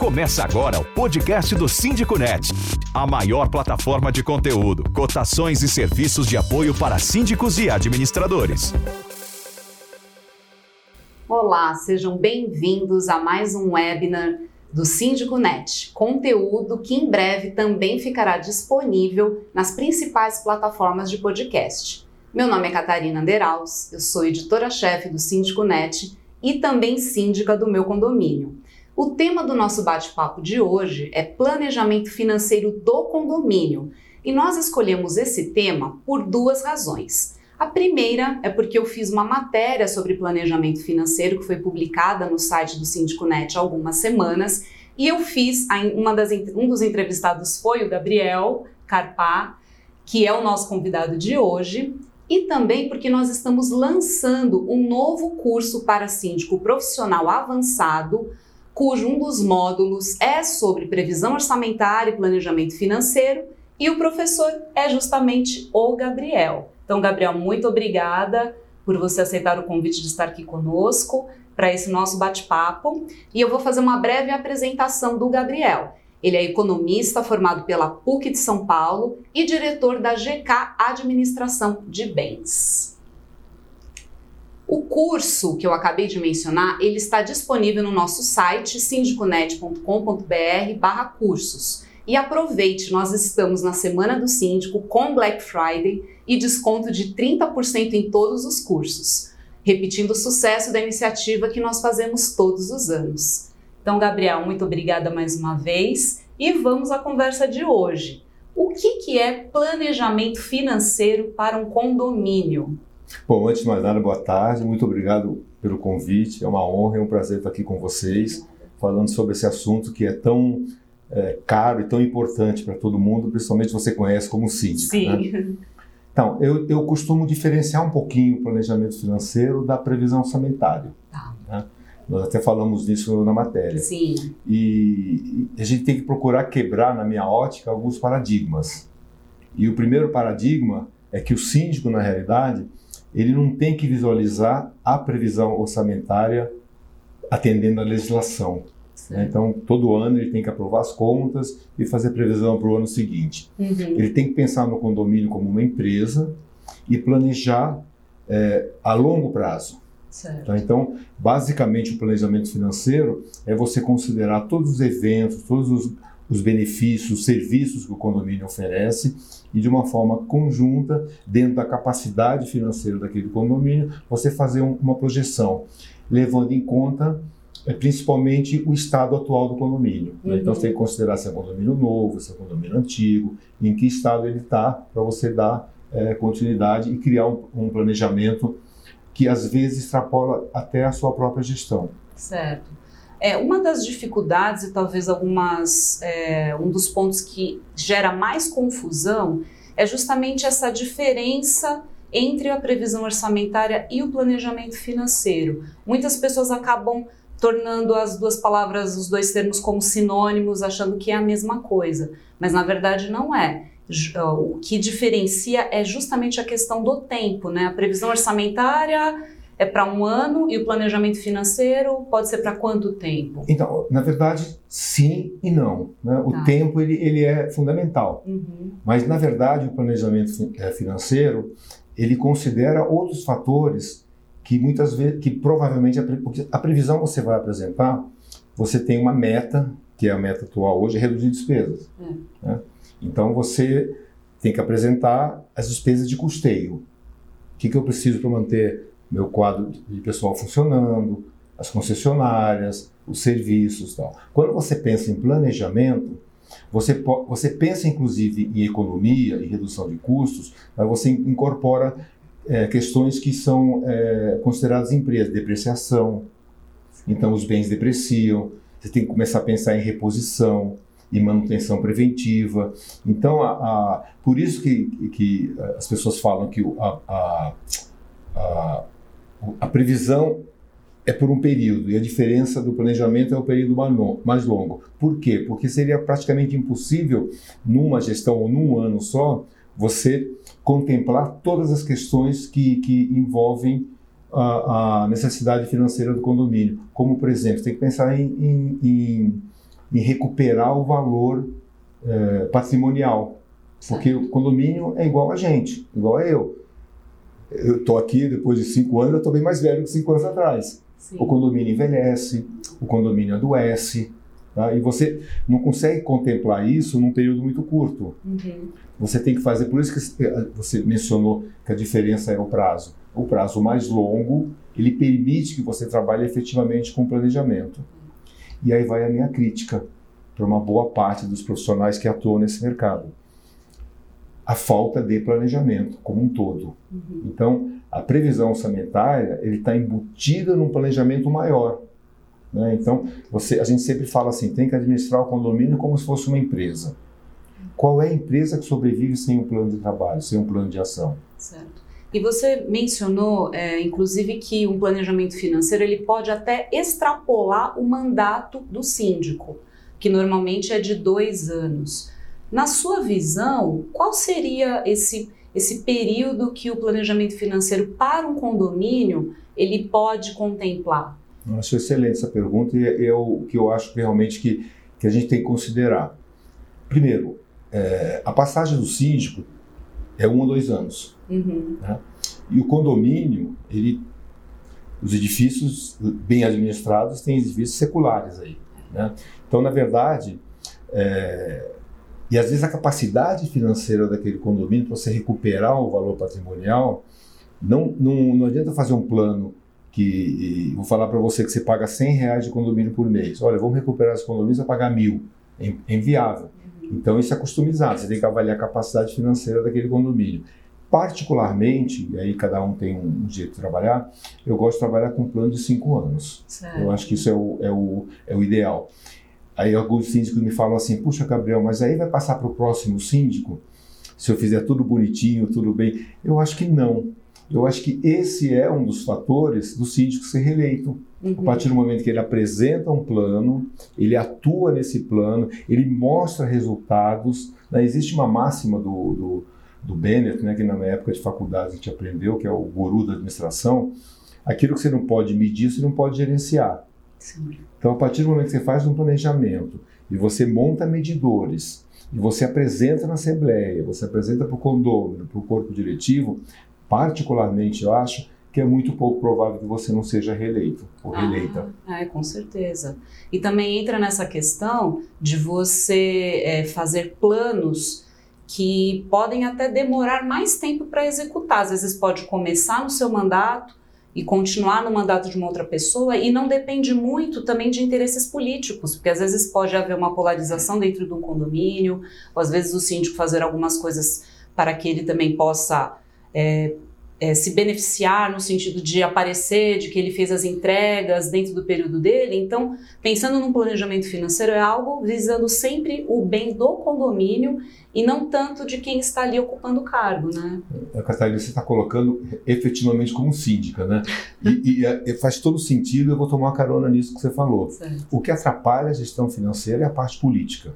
Começa agora o podcast do Síndico Net, a maior plataforma de conteúdo, cotações e serviços de apoio para síndicos e administradores. Olá, sejam bem-vindos a mais um webinar do Síndico Net, conteúdo que em breve também ficará disponível nas principais plataformas de podcast. Meu nome é Catarina Anderaus, eu sou editora-chefe do Síndico Net e também síndica do meu condomínio. O tema do nosso bate-papo de hoje é planejamento financeiro do condomínio. E nós escolhemos esse tema por duas razões. A primeira é porque eu fiz uma matéria sobre planejamento financeiro que foi publicada no site do Síndico Net há algumas semanas. E eu fiz, uma das, um dos entrevistados foi o Gabriel Carpá, que é o nosso convidado de hoje, e também porque nós estamos lançando um novo curso para síndico profissional avançado cujo um dos módulos é sobre previsão orçamentária e planejamento financeiro, e o professor é justamente o Gabriel. Então, Gabriel, muito obrigada por você aceitar o convite de estar aqui conosco para esse nosso bate-papo. E eu vou fazer uma breve apresentação do Gabriel. Ele é economista formado pela PUC de São Paulo e diretor da GK Administração de Bens. O curso que eu acabei de mencionar, ele está disponível no nosso site sindiconet.com.br cursos. E aproveite, nós estamos na Semana do Síndico com Black Friday e desconto de 30% em todos os cursos, repetindo o sucesso da iniciativa que nós fazemos todos os anos. Então, Gabriel, muito obrigada mais uma vez e vamos à conversa de hoje. O que, que é planejamento financeiro para um condomínio? Bom, antes de mais nada, boa tarde, muito obrigado pelo convite, é uma honra e um prazer estar aqui com vocês, falando sobre esse assunto que é tão é, caro e tão importante para todo mundo, principalmente você conhece como síndico. Sim. Né? Então, eu, eu costumo diferenciar um pouquinho o planejamento financeiro da previsão orçamentária. Tá. Né? Nós até falamos disso na matéria. Sim. E a gente tem que procurar quebrar, na minha ótica, alguns paradigmas. E o primeiro paradigma é que o síndico, na realidade, ele não tem que visualizar a previsão orçamentária atendendo à legislação. Né? Então, todo ano ele tem que aprovar as contas e fazer previsão para o ano seguinte. Uhum. Ele tem que pensar no condomínio como uma empresa e planejar é, a longo prazo. Tá? Então, basicamente, o planejamento financeiro é você considerar todos os eventos, todos os, os benefícios, os serviços que o condomínio oferece e de uma forma conjunta, dentro da capacidade financeira daquele condomínio, você fazer um, uma projeção, levando em conta é, principalmente o estado atual do condomínio. Né? Então, uhum. Então você tem que considerar se é um condomínio novo, se é um condomínio antigo, em que estado ele está, para você dar é, continuidade e criar um, um planejamento que às vezes extrapola até a sua própria gestão. Certo. É, uma das dificuldades e talvez algumas é, um dos pontos que gera mais confusão é justamente essa diferença entre a previsão orçamentária e o planejamento financeiro. Muitas pessoas acabam tornando as duas palavras, os dois termos como sinônimos, achando que é a mesma coisa, mas na verdade não é. O que diferencia é justamente a questão do tempo, né? A previsão orçamentária é para um ano e o planejamento financeiro pode ser para quanto tempo? Então, na verdade, sim e não. Né? O tá. tempo ele, ele é fundamental, uhum. mas na verdade o planejamento é, financeiro ele considera outros fatores que muitas vezes, que provavelmente a, a previsão que você vai apresentar, você tem uma meta que é a meta atual hoje, é reduzir despesas. É. Né? Então você tem que apresentar as despesas de custeio. O que, que eu preciso para manter meu quadro de pessoal funcionando, as concessionárias, os serviços tal. Quando você pensa em planejamento, você, você pensa inclusive em economia e redução de custos, mas você incorpora é, questões que são é, consideradas empresas, depreciação. Então os bens depreciam, você tem que começar a pensar em reposição e manutenção preventiva. Então, a, a por isso que, que as pessoas falam que a, a, a previsão é por um período e a diferença do planejamento é o período mais longo. Por quê? Porque seria praticamente impossível, numa gestão ou num ano só, você contemplar todas as questões que, que envolvem a, a necessidade financeira do condomínio. Como, por exemplo, você tem que pensar em, em, em em recuperar o valor é, patrimonial. Porque o condomínio é igual a gente, igual a eu. Eu estou aqui depois de cinco anos, eu estou bem mais velho que cinco anos atrás. Sim. O condomínio envelhece, o condomínio adoece, tá? e você não consegue contemplar isso num período muito curto. Uhum. Você tem que fazer, por isso que você mencionou que a diferença é o prazo. O prazo mais longo, ele permite que você trabalhe efetivamente com planejamento. E aí vai a minha crítica para uma boa parte dos profissionais que atuam nesse mercado. A falta de planejamento como um todo. Uhum. Então, a previsão orçamentária ele está embutida num planejamento maior. Né? Então, você, a gente sempre fala assim, tem que administrar o condomínio como se fosse uma empresa. Qual é a empresa que sobrevive sem um plano de trabalho, sem um plano de ação? Certo. E você mencionou, é, inclusive, que um planejamento financeiro ele pode até extrapolar o mandato do síndico, que normalmente é de dois anos. Na sua visão, qual seria esse, esse período que o planejamento financeiro para um condomínio ele pode contemplar? Acho excelente essa pergunta e é, é o que eu acho realmente que, que a gente tem que considerar. Primeiro, é, a passagem do síndico é um ou dois anos. Uhum. Né? E o condomínio, ele, os edifícios bem administrados têm edifícios seculares aí. Né? Então, na verdade, é, e às vezes a capacidade financeira daquele condomínio para você recuperar o valor patrimonial, não, não, não adianta fazer um plano que vou falar para você que você paga 100 reais de condomínio por mês. Olha, vamos recuperar esse condomínio, você vai pagar mil. É, é inviável. Uhum. Então isso é customizado, você tem que avaliar a capacidade financeira daquele condomínio. Particularmente, e aí cada um tem um jeito de trabalhar, eu gosto de trabalhar com um plano de cinco anos. Certo. Eu acho que isso é o, é o, é o ideal. Aí alguns síndicos me falam assim, puxa Gabriel, mas aí vai passar para o próximo síndico? Se eu fizer tudo bonitinho, tudo bem? Eu acho que não. Eu acho que esse é um dos fatores do síndico ser reeleito. Uhum. A partir do momento que ele apresenta um plano, ele atua nesse plano, ele mostra resultados. Né? Existe uma máxima do, do, do Bennett, né, que na época de faculdade a gente aprendeu, que é o guru da administração. Aquilo que você não pode medir, você não pode gerenciar. Sim. Então, a partir do momento que você faz um planejamento e você monta medidores, e você apresenta na Assembleia, você apresenta para o condômino, para o corpo diretivo, particularmente eu acho que é muito pouco provável que você não seja reeleito ou reeleita. Ah, é, com certeza. E também entra nessa questão de você é, fazer planos que podem até demorar mais tempo para executar. Às vezes pode começar no seu mandato, e continuar no mandato de uma outra pessoa e não depende muito também de interesses políticos, porque às vezes pode haver uma polarização dentro de um condomínio, ou às vezes o síndico fazer algumas coisas para que ele também possa é, é, se beneficiar no sentido de aparecer, de que ele fez as entregas dentro do período dele. Então, pensando num planejamento financeiro, é algo visando sempre o bem do condomínio e não tanto de quem está ali ocupando o cargo, né? Catarina, você está colocando efetivamente como síndica, né? E, e, e, faz todo sentido, eu vou tomar uma carona nisso que você falou. Certo. O que atrapalha a gestão financeira é a parte política.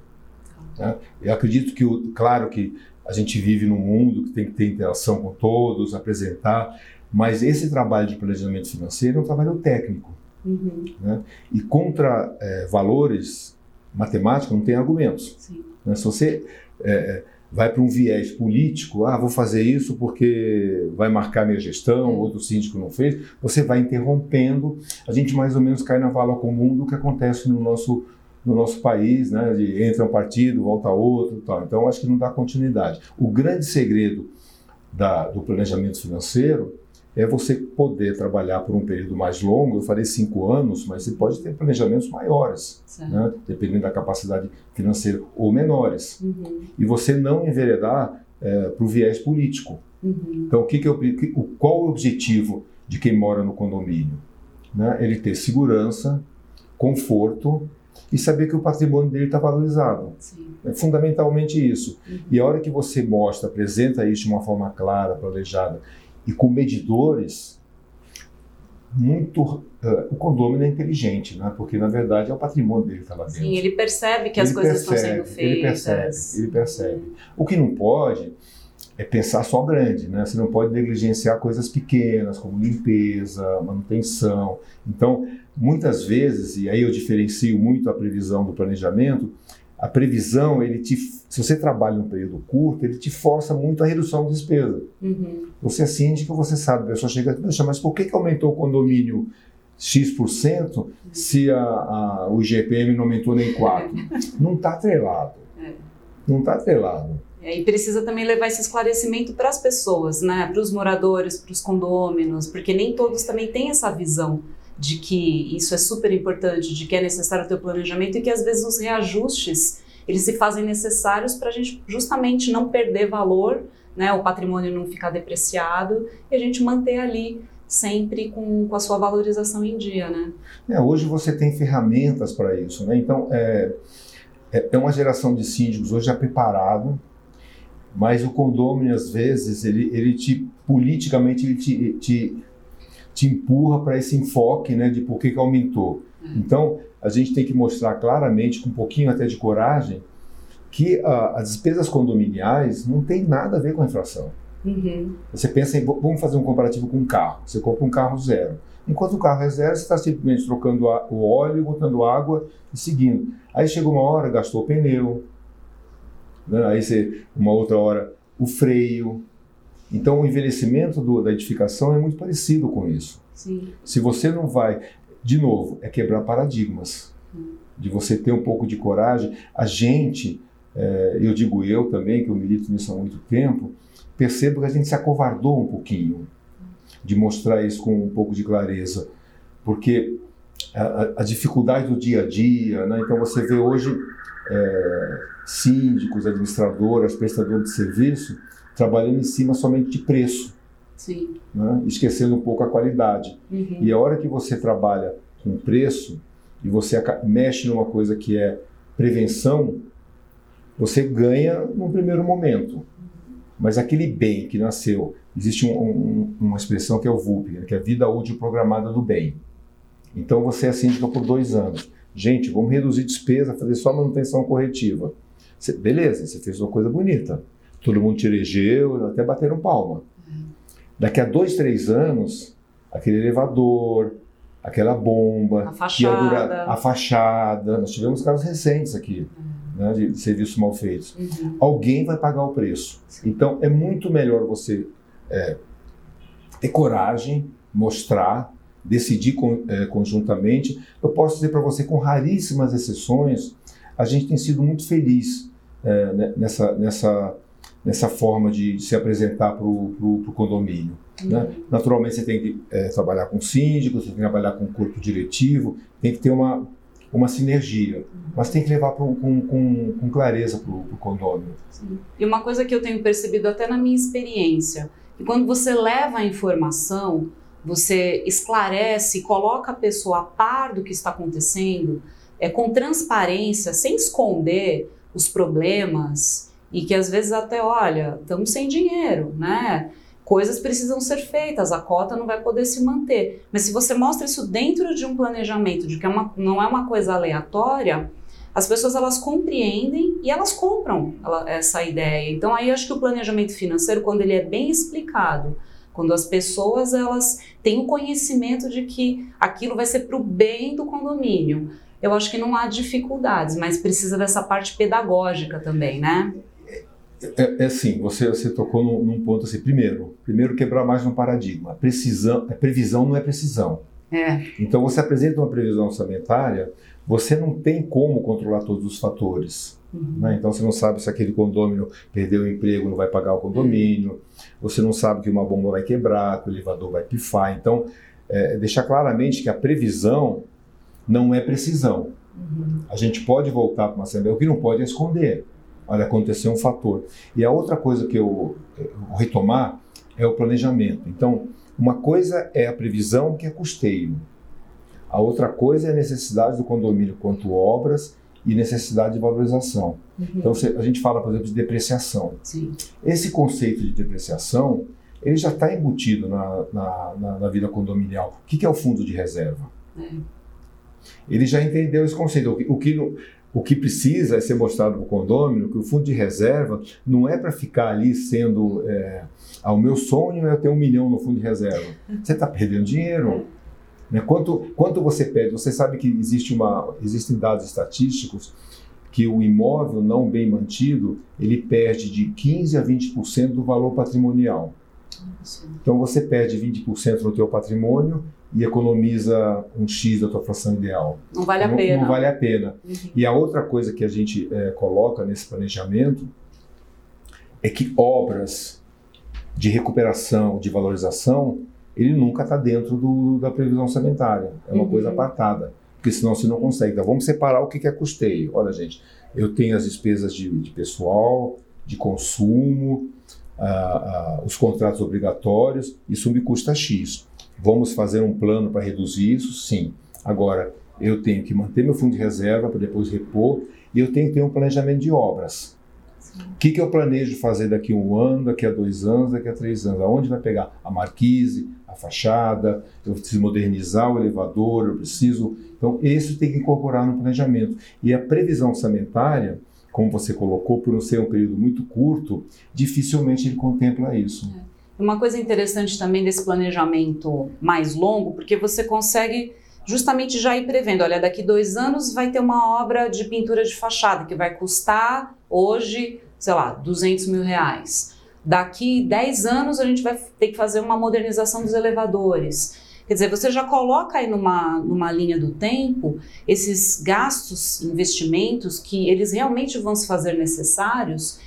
Né? Eu acredito que, claro que a gente vive num mundo que tem que ter interação com todos, apresentar, mas esse trabalho de planejamento financeiro é um trabalho técnico. Uhum. Né? E contra é, valores matemáticos não tem argumentos. Né? Se você é, vai para um viés político, ah, vou fazer isso porque vai marcar minha gestão, é. outro síndico não fez, você vai interrompendo, a gente mais ou menos cai na vala comum do que acontece no nosso no nosso país, né, de entra um partido, volta outro, tal. Então acho que não dá continuidade. O grande segredo da, do planejamento financeiro é você poder trabalhar por um período mais longo. Eu falei cinco anos, mas você pode ter planejamentos maiores, né, dependendo da capacidade financeira, ou menores. Uhum. E você não enveredar é, para o viés político. Uhum. Então, o que que eu, qual o objetivo de quem mora no condomínio? Né? Ele ter segurança, conforto e saber que o patrimônio dele está valorizado. Sim. É fundamentalmente isso. Uhum. E a hora que você mostra, apresenta isso de uma forma clara, planejada e com medidores, muito uh, o condomínio é inteligente, né? porque na verdade é o patrimônio dele que está lá dentro. Sim, ele percebe que ele as coisas percebe, estão sendo feitas. Ele percebe, ele percebe. Uhum. O que não pode é pensar só grande, né? Você não pode negligenciar coisas pequenas, como limpeza, manutenção. Então, muitas vezes, e aí eu diferencio muito a previsão do planejamento, a previsão, ele te, se você trabalha em um período curto, ele te força muito a redução da despesa. Uhum. Você é síndico, você sabe, a pessoa chega e mas por que, que aumentou o condomínio X% se a, a, o IGPM não aumentou nem 4%? não está atrelado. É. Não está atrelado. É, e precisa também levar esse esclarecimento para as pessoas, né? para os moradores, para os condôminos, porque nem todos também têm essa visão de que isso é super importante, de que é necessário ter o planejamento e que às vezes os reajustes eles se fazem necessários para a gente justamente não perder valor, né? o patrimônio não ficar depreciado e a gente manter ali sempre com, com a sua valorização em dia. Né? É, hoje você tem ferramentas para isso. Né? Então, é, é, é uma geração de síndicos hoje já preparado mas o condômino às vezes ele, ele te politicamente ele te, te, te empurra para esse enfoque né de por que, que aumentou. Uhum. então a gente tem que mostrar claramente com um pouquinho até de coragem que uh, as despesas condominiais não tem nada a ver com a inflação uhum. você pensa em vamos fazer um comparativo com um carro. Você compra um carro zero. Enquanto o carro é zero você está simplesmente trocando o óleo botando água e seguindo. Aí chega uma hora gastou o pneu né? Aí você, uma outra hora, o freio. Então, o envelhecimento do, da edificação é muito parecido com isso. Sim. Se você não vai, de novo, é quebrar paradigmas. Hum. De você ter um pouco de coragem. A gente, é, eu digo eu também, que eu milito nisso há muito tempo, percebo que a gente se acovardou um pouquinho de mostrar isso com um pouco de clareza. Porque a, a dificuldade do dia a dia, né? então você vê hoje é, síndicos, administradoras, prestadores de serviço, trabalhando em cima somente de preço. Né? Esquecendo um pouco a qualidade. Uhum. E a hora que você trabalha com preço e você mexe numa coisa que é prevenção, você ganha num primeiro momento. Mas aquele bem que nasceu, existe um, um, uma expressão que é o VUP, né? que é a vida útil programada do bem. Então você é síndica por dois anos. Gente, vamos reduzir despesa, fazer só manutenção corretiva. Cê, beleza, você fez uma coisa bonita. Todo mundo te elegeu, até bateram palma. Daqui a dois, três anos, aquele elevador, aquela bomba, a fachada, durar, a fachada. Nós tivemos casos recentes aqui. Né, de serviços mal feitos. Uhum. Alguém vai pagar o preço. Sim. Então, é muito melhor você é, ter coragem, mostrar, decidir é, conjuntamente. Eu posso dizer para você, com raríssimas exceções, a gente tem sido muito feliz é, né, nessa, nessa, nessa forma de se apresentar para o condomínio. Uhum. Né? Naturalmente, você tem que é, trabalhar com síndicos, você tem que trabalhar com o corpo diretivo, tem que ter uma, uma sinergia, uhum. mas tem que levar pro, com, com, com, clareza para o condomínio. Sim. E uma coisa que eu tenho percebido até na minha experiência, que quando você leva a informação, você esclarece, coloca a pessoa a par do que está acontecendo, é, com transparência, sem esconder os problemas e que às vezes até, olha, estamos sem dinheiro, né? Coisas precisam ser feitas, a cota não vai poder se manter. Mas se você mostra isso dentro de um planejamento, de que é uma, não é uma coisa aleatória, as pessoas elas compreendem e elas compram ela, essa ideia. Então aí acho que o planejamento financeiro, quando ele é bem explicado, quando as pessoas elas têm o conhecimento de que aquilo vai ser para o bem do condomínio, eu acho que não há dificuldades, mas precisa dessa parte pedagógica também, né? É, é assim, você, você tocou num, num, ponto assim. Primeiro, primeiro quebrar mais um paradigma. Precisão, é previsão não é precisão. É. Então você apresenta uma previsão orçamentária, você não tem como controlar todos os fatores. Uhum. Né? Então você não sabe se aquele condomínio perdeu o emprego, não vai pagar o condomínio. Uhum. Você não sabe que uma bomba vai quebrar, que o elevador vai pifar. Então, é, deixar claramente que a previsão não é precisão. Uhum. A gente pode voltar para uma assembleia, o que não pode é esconder. Olha, aconteceu um fator. E a outra coisa que eu, eu vou retomar é o planejamento. Então, uma coisa é a previsão, que é custeio. A outra coisa é a necessidade do condomínio quanto obras e necessidade de valorização. Uhum. Então, a gente fala, por exemplo, de depreciação. Sim. Esse conceito de depreciação, ele já está embutido na, na, na, na, vida condominial. O que, que, é o fundo de reserva? É. Ele já entendeu esse conceito. O que, o que o que precisa é ser mostrado para o condômino que o fundo de reserva não é para ficar ali sendo. É, ah, o meu sonho é ter um milhão no fundo de reserva. Você está perdendo dinheiro. Né? Quanto, quanto você perde? Você sabe que existe uma, existem dados estatísticos que o imóvel não bem mantido ele perde de 15 a 20% do valor patrimonial. Então você perde 20% no teu patrimônio e economiza um X da tua fração ideal. Não vale a não, pena. Não vale a pena. Uhum. E a outra coisa que a gente é, coloca nesse planejamento é que obras de recuperação, de valorização, ele nunca está dentro do, da previsão orçamentária. É uma uhum. coisa apartada. Porque senão você não consegue. Então vamos separar o que é custeio. Olha, gente, eu tenho as despesas de, de pessoal, de consumo, ah, ah, os contratos obrigatórios, isso me custa X. Vamos fazer um plano para reduzir isso? Sim. Agora, eu tenho que manter meu fundo de reserva para depois repor e eu tenho que ter um planejamento de obras. O que, que eu planejo fazer daqui a um ano, daqui a dois anos, daqui a três anos? Aonde vai pegar a marquise, a fachada? Eu preciso modernizar o elevador, eu preciso. Então, isso tem que incorporar no planejamento. E a previsão orçamentária, como você colocou, por não ser um período muito curto, dificilmente ele contempla isso. É. Uma coisa interessante também desse planejamento mais longo, porque você consegue justamente já ir prevendo, olha, daqui dois anos vai ter uma obra de pintura de fachada que vai custar hoje, sei lá, 200 mil reais. Daqui 10 anos a gente vai ter que fazer uma modernização dos elevadores. Quer dizer, você já coloca aí numa, numa linha do tempo esses gastos, investimentos que eles realmente vão se fazer necessários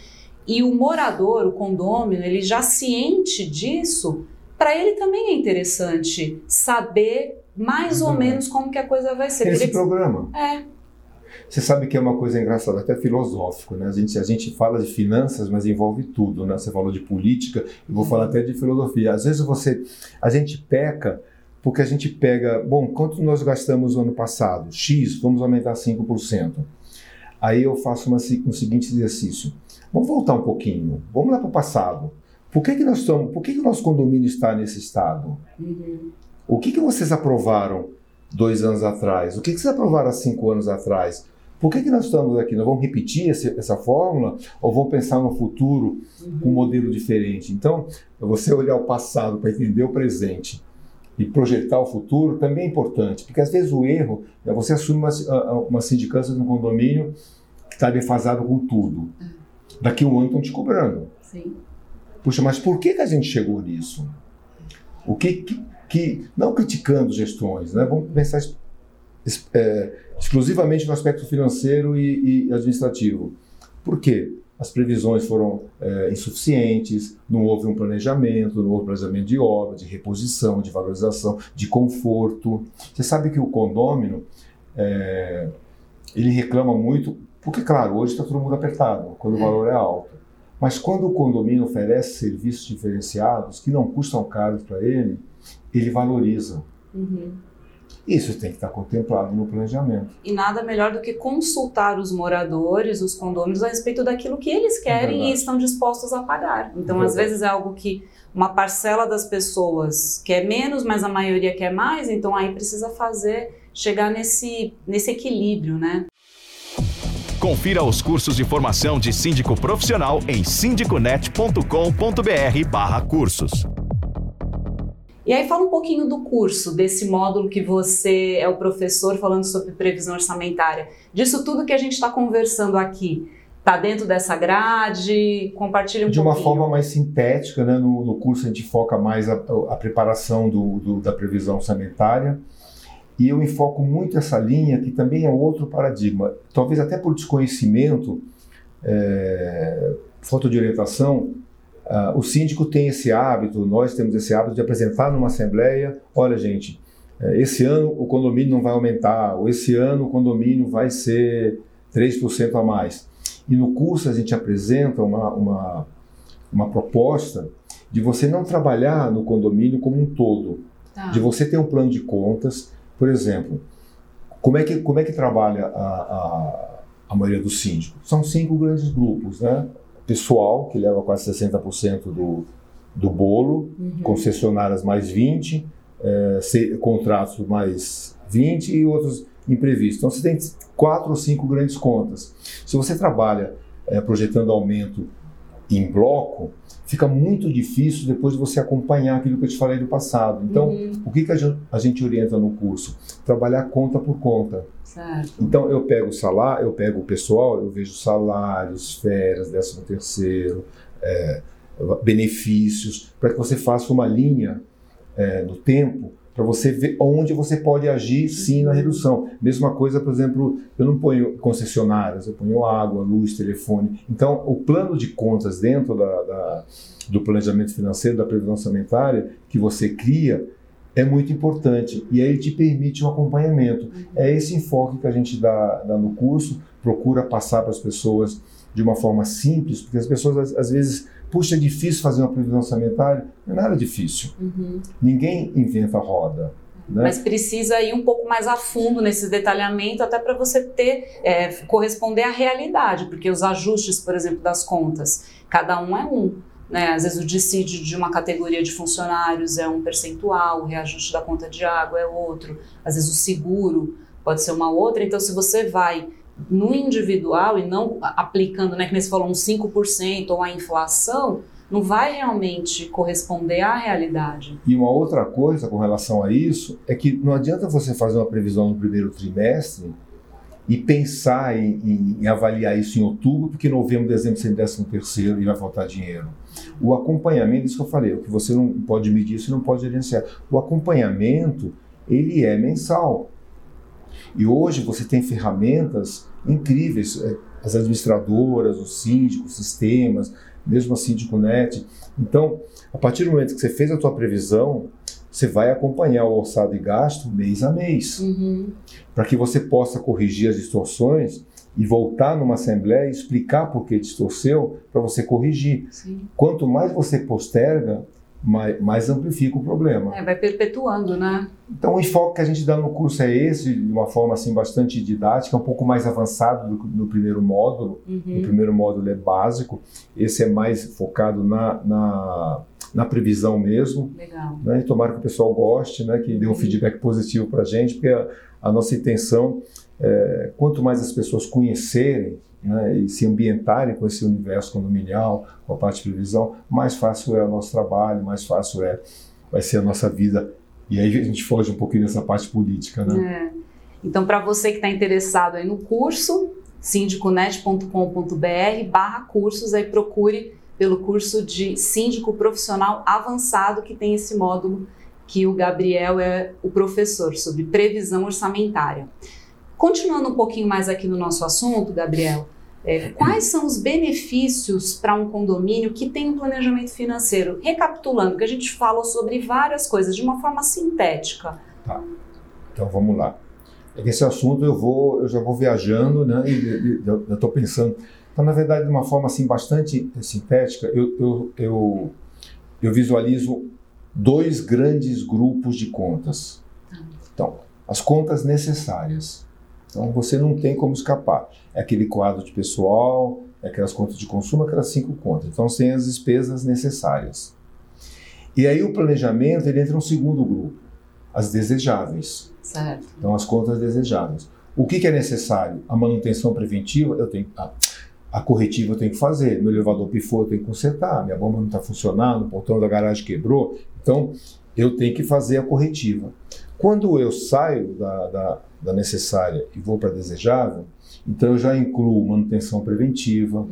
e o morador, o condômino, ele já ciente disso, para ele também é interessante saber mais ou menos como que a coisa vai ser. Esse programa. É. Você sabe que é uma coisa engraçada, até filosófico, né? A gente, a gente fala de finanças, mas envolve tudo, né? Você falou de política, eu vou falar até de filosofia. Às vezes você, a gente peca porque a gente pega, bom, quanto nós gastamos no ano passado? X, vamos aumentar 5%. Aí eu faço uma, um seguinte exercício. Vamos voltar um pouquinho. Vamos lá para o passado. Por que, que nós estamos? Por que, que o nosso condomínio está nesse estado? Uhum. O que, que vocês aprovaram dois anos atrás? O que, que vocês aprovaram há cinco anos atrás? Por que, que nós estamos aqui? Nós vamos repetir esse, essa fórmula ou vamos pensar no futuro com um modelo diferente? Então, você olhar o passado para entender o presente e projetar o futuro também é importante, porque às vezes o erro é você assumir uma, uma sindicância no condomínio que está defasado com tudo. Daqui a um ano estão te cobrando. Sim. Puxa, mas por que, que a gente chegou nisso? O que, que, que não criticando gestões, né? Vamos pensar é, exclusivamente no aspecto financeiro e, e, administrativo. Por quê? As previsões foram é, insuficientes, não houve um planejamento, não houve planejamento de obra, de reposição, de valorização, de conforto. Você sabe que o condômino, é, ele reclama muito porque, claro, hoje está todo mundo apertado, quando o valor é alto. Mas quando o condomínio oferece serviços diferenciados que não custam caros para ele, ele valoriza. Uhum. Isso tem que estar contemplado no planejamento. E nada melhor do que consultar os moradores, os condôminos, a respeito daquilo que eles querem é e estão dispostos a pagar. Então, é às vezes, é algo que uma parcela das pessoas quer menos, mas a maioria quer mais, então aí precisa fazer, chegar nesse, nesse equilíbrio, né? Confira os cursos de formação de síndico profissional em sindiconet.com.br/barra cursos. E aí fala um pouquinho do curso, desse módulo que você é o professor falando sobre previsão orçamentária. Disso tudo que a gente está conversando aqui, está dentro dessa grade? Compartilha um De pouquinho. uma forma mais sintética, né? no, no curso a gente foca mais a, a preparação do, do, da previsão orçamentária e eu enfoco muito essa linha, que também é outro paradigma. Talvez até por desconhecimento, é, falta de orientação, uh, o síndico tem esse hábito, nós temos esse hábito de apresentar numa assembleia: olha, gente, é, esse ano o condomínio não vai aumentar, ou esse ano o condomínio vai ser 3% a mais. E no curso a gente apresenta uma, uma, uma proposta de você não trabalhar no condomínio como um todo, tá. de você ter um plano de contas por exemplo, como é que, como é que trabalha a, a, a maioria dos síndicos? São cinco grandes grupos, né? Pessoal, que leva quase 60% do, do bolo, uhum. concessionárias mais 20%, é, contratos mais 20% e outros imprevisto. Então você tem quatro ou cinco grandes contas. Se você trabalha é, projetando aumento em bloco, fica muito difícil depois de você acompanhar aquilo que eu te falei do passado. Então, uhum. o que, que a gente orienta no curso? Trabalhar conta por conta. Certo. Então, eu pego o salário, eu pego o pessoal, eu vejo salários, férias, décimo terceiro, é, benefícios, para que você faça uma linha é, no tempo para você ver onde você pode agir sim na redução. Mesma coisa, por exemplo, eu não ponho concessionárias, eu ponho água, luz, telefone. Então, o plano de contas dentro da, da, do planejamento financeiro, da previsão orçamentária que você cria, é muito importante e aí te permite um acompanhamento. É esse enfoque que a gente dá, dá no curso, procura passar para as pessoas de uma forma simples, porque as pessoas às, às vezes Puxa, é difícil fazer uma previsão orçamentária? Não é nada difícil. Uhum. Ninguém inventa roda. Né? Mas precisa ir um pouco mais a fundo nesse detalhamento, até para você ter é, corresponder à realidade, porque os ajustes, por exemplo, das contas, cada um é um. Né? Às vezes o dissídio de uma categoria de funcionários é um percentual, o reajuste da conta de água é outro, às vezes o seguro pode ser uma outra. Então, se você vai no individual e não aplicando, né, que você falou, uns 5% ou a inflação, não vai realmente corresponder à realidade. E uma outra coisa com relação a isso é que não adianta você fazer uma previsão no primeiro trimestre e pensar em, em avaliar isso em outubro, porque novembro, dezembro sem décimo terceiro e vai faltar dinheiro. O acompanhamento, isso que eu falei, o que você não pode medir, você não pode gerenciar. O acompanhamento, ele é mensal. E hoje você tem ferramentas incríveis, é, as administradoras, os síndicos, sistemas, mesmo a Síndico Net. Então, a partir do momento que você fez a tua previsão, você vai acompanhar o orçado e gasto mês a mês, uhum. para que você possa corrigir as distorções e voltar numa assembleia e explicar por que distorceu para você corrigir. Sim. Quanto mais você posterga, mais, mais amplifica o problema. É, vai perpetuando, né? Então o enfoque que a gente dá no curso é esse, de uma forma assim bastante didática, um pouco mais avançado do que no primeiro módulo. Uhum. O primeiro módulo é básico, esse é mais focado na, na, na previsão mesmo. Legal. Né? E tomara que o pessoal goste, né? que dê um uhum. feedback positivo para a gente, porque a, a nossa intenção é, quanto mais as pessoas conhecerem né, e se ambientarem com esse universo condominial, com a parte de previsão, mais fácil é o nosso trabalho, mais fácil é vai ser a nossa vida. E aí a gente foge um pouquinho dessa parte política, né? É. Então, para você que está interessado aí no curso, sindiconet.com.br barra cursos, aí procure pelo curso de síndico profissional avançado que tem esse módulo que o Gabriel é o professor sobre previsão orçamentária. Continuando um pouquinho mais aqui no nosso assunto, Gabriel, é, quais são os benefícios para um condomínio que tem um planejamento financeiro? Recapitulando, que a gente falou sobre várias coisas de uma forma sintética. Tá. Então vamos lá. É esse assunto eu vou, eu já vou viajando, né? E, eu estou pensando. Então, na verdade, de uma forma assim bastante sintética, eu, eu, eu, eu visualizo dois grandes grupos de contas. Tá. Então, as contas necessárias. Então você não tem como escapar. É aquele quadro de pessoal, é aquelas contas de consumo, aquelas cinco contas. Então tem as despesas necessárias. E aí o planejamento ele entra no segundo grupo, as desejáveis. Certo. Então as contas desejáveis. O que, que é necessário? A manutenção preventiva, eu tenho a, a corretiva eu tenho que fazer. Meu elevador pifou, eu tenho que consertar. Minha bomba não está funcionando, o portão da garagem quebrou. Então eu tenho que fazer a corretiva. Quando eu saio da, da, da necessária e vou para a desejável, então eu já incluo manutenção preventiva uhum.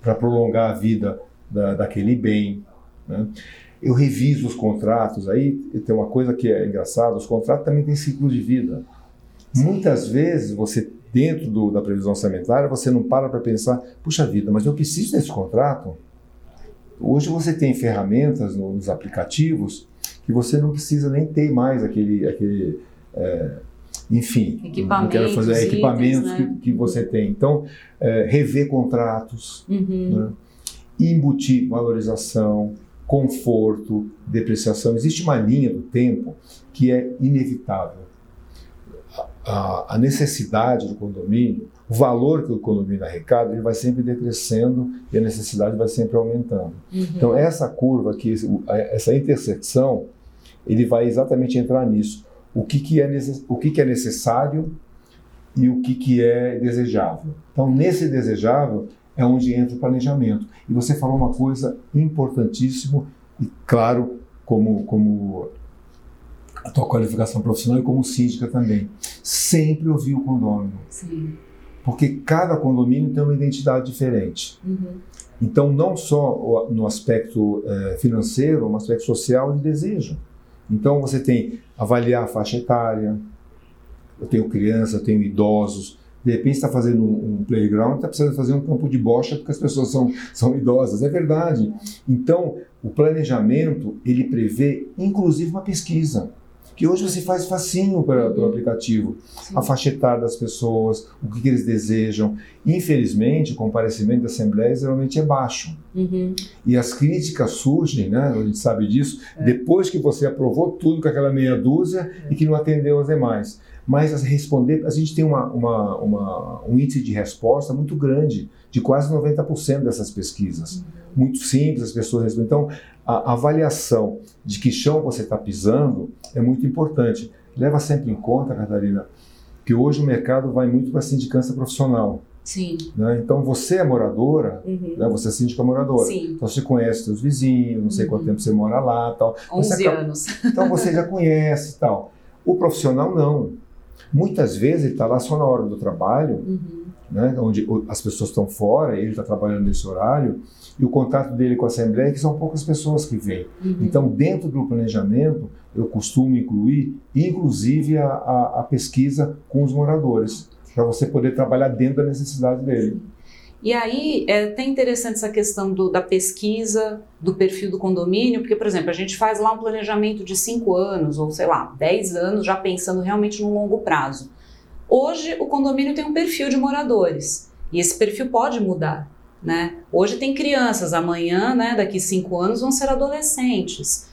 para prolongar a vida da, daquele bem. Né? Eu reviso os contratos, aí tem uma coisa que é engraçada, os contratos também têm ciclo de vida. Sim. Muitas vezes você dentro do, da previsão orçamentária, você não para para pensar, puxa vida, mas eu preciso desse contrato. Hoje você tem ferramentas nos aplicativos que você não precisa nem ter mais aquele, aquele é, enfim, equipamentos, quero fazer equipamentos né? que, que, você tem. Então, é, rever contratos, uhum. né? embutir valorização, conforto, depreciação. Existe uma linha do tempo que é inevitável. A, a necessidade do condomínio, o valor que o condomínio arrecada, ele vai sempre decrescendo e a necessidade vai sempre aumentando. Uhum. Então, essa curva aqui, essa intersecção, ele vai exatamente entrar nisso. O que, que, é, o que, que é necessário e o que, que é desejável. Então, nesse desejável é onde entra o planejamento. E você falou uma coisa importantíssima e, claro, como, como a tua qualificação profissional e como síndica também. Sempre ouvir o condomínio. Sim. Porque cada condomínio tem uma identidade diferente. Uhum. Então, não só no aspecto eh, financeiro, no aspecto social de desejo. Então, você tem avaliar a faixa etária. Eu tenho criança, eu tenho idosos. De repente, está fazendo um, playground, está precisando fazer um campo de bocha porque as pessoas são, são idosas. É verdade. Então, o planejamento, ele prevê, inclusive, uma pesquisa que hoje você faz facinho para, pelo aplicativo. Sim. A faixa etária das pessoas, o que, que, eles desejam. Infelizmente, o comparecimento da Assembleia geralmente é baixo. Uhum. E as críticas surgem, né, a gente sabe disso, é. depois que você aprovou tudo com aquela meia dúzia é. e que não atendeu as demais. Mas a responder, a gente tem uma, uma, uma, um índice de resposta muito grande, de quase 90% dessas pesquisas. Uhum. Muito simples, as pessoas respondem. Então, a avaliação de que chão você está pisando é muito importante. Leva sempre em conta, Catarina, que hoje o mercado vai muito para a sindicância profissional. Sim. Né? Então você é moradora, uhum. né? você é síndica moradora. Sim. Então você conhece seus vizinhos, não sei uhum. quanto tempo você mora lá tal. 11 você anos. Então você já conhece tal. O profissional não. Muitas vezes ele está lá só na hora do trabalho, uhum. né? onde as pessoas estão fora, ele está trabalhando nesse horário, e o contato dele com a Assembleia, que são poucas pessoas que vêm. Uhum. Então, dentro do planejamento, eu costumo incluir, inclusive, a, a, a pesquisa com os moradores, para você poder trabalhar dentro da necessidade dele. E aí é até interessante essa questão do, da pesquisa do perfil do condomínio, porque, por exemplo, a gente faz lá um planejamento de cinco anos, ou sei lá, dez anos, já pensando realmente no longo prazo. Hoje, o condomínio tem um perfil de moradores, e esse perfil pode mudar. Né? Hoje tem crianças, amanhã, né, daqui cinco anos, vão ser adolescentes.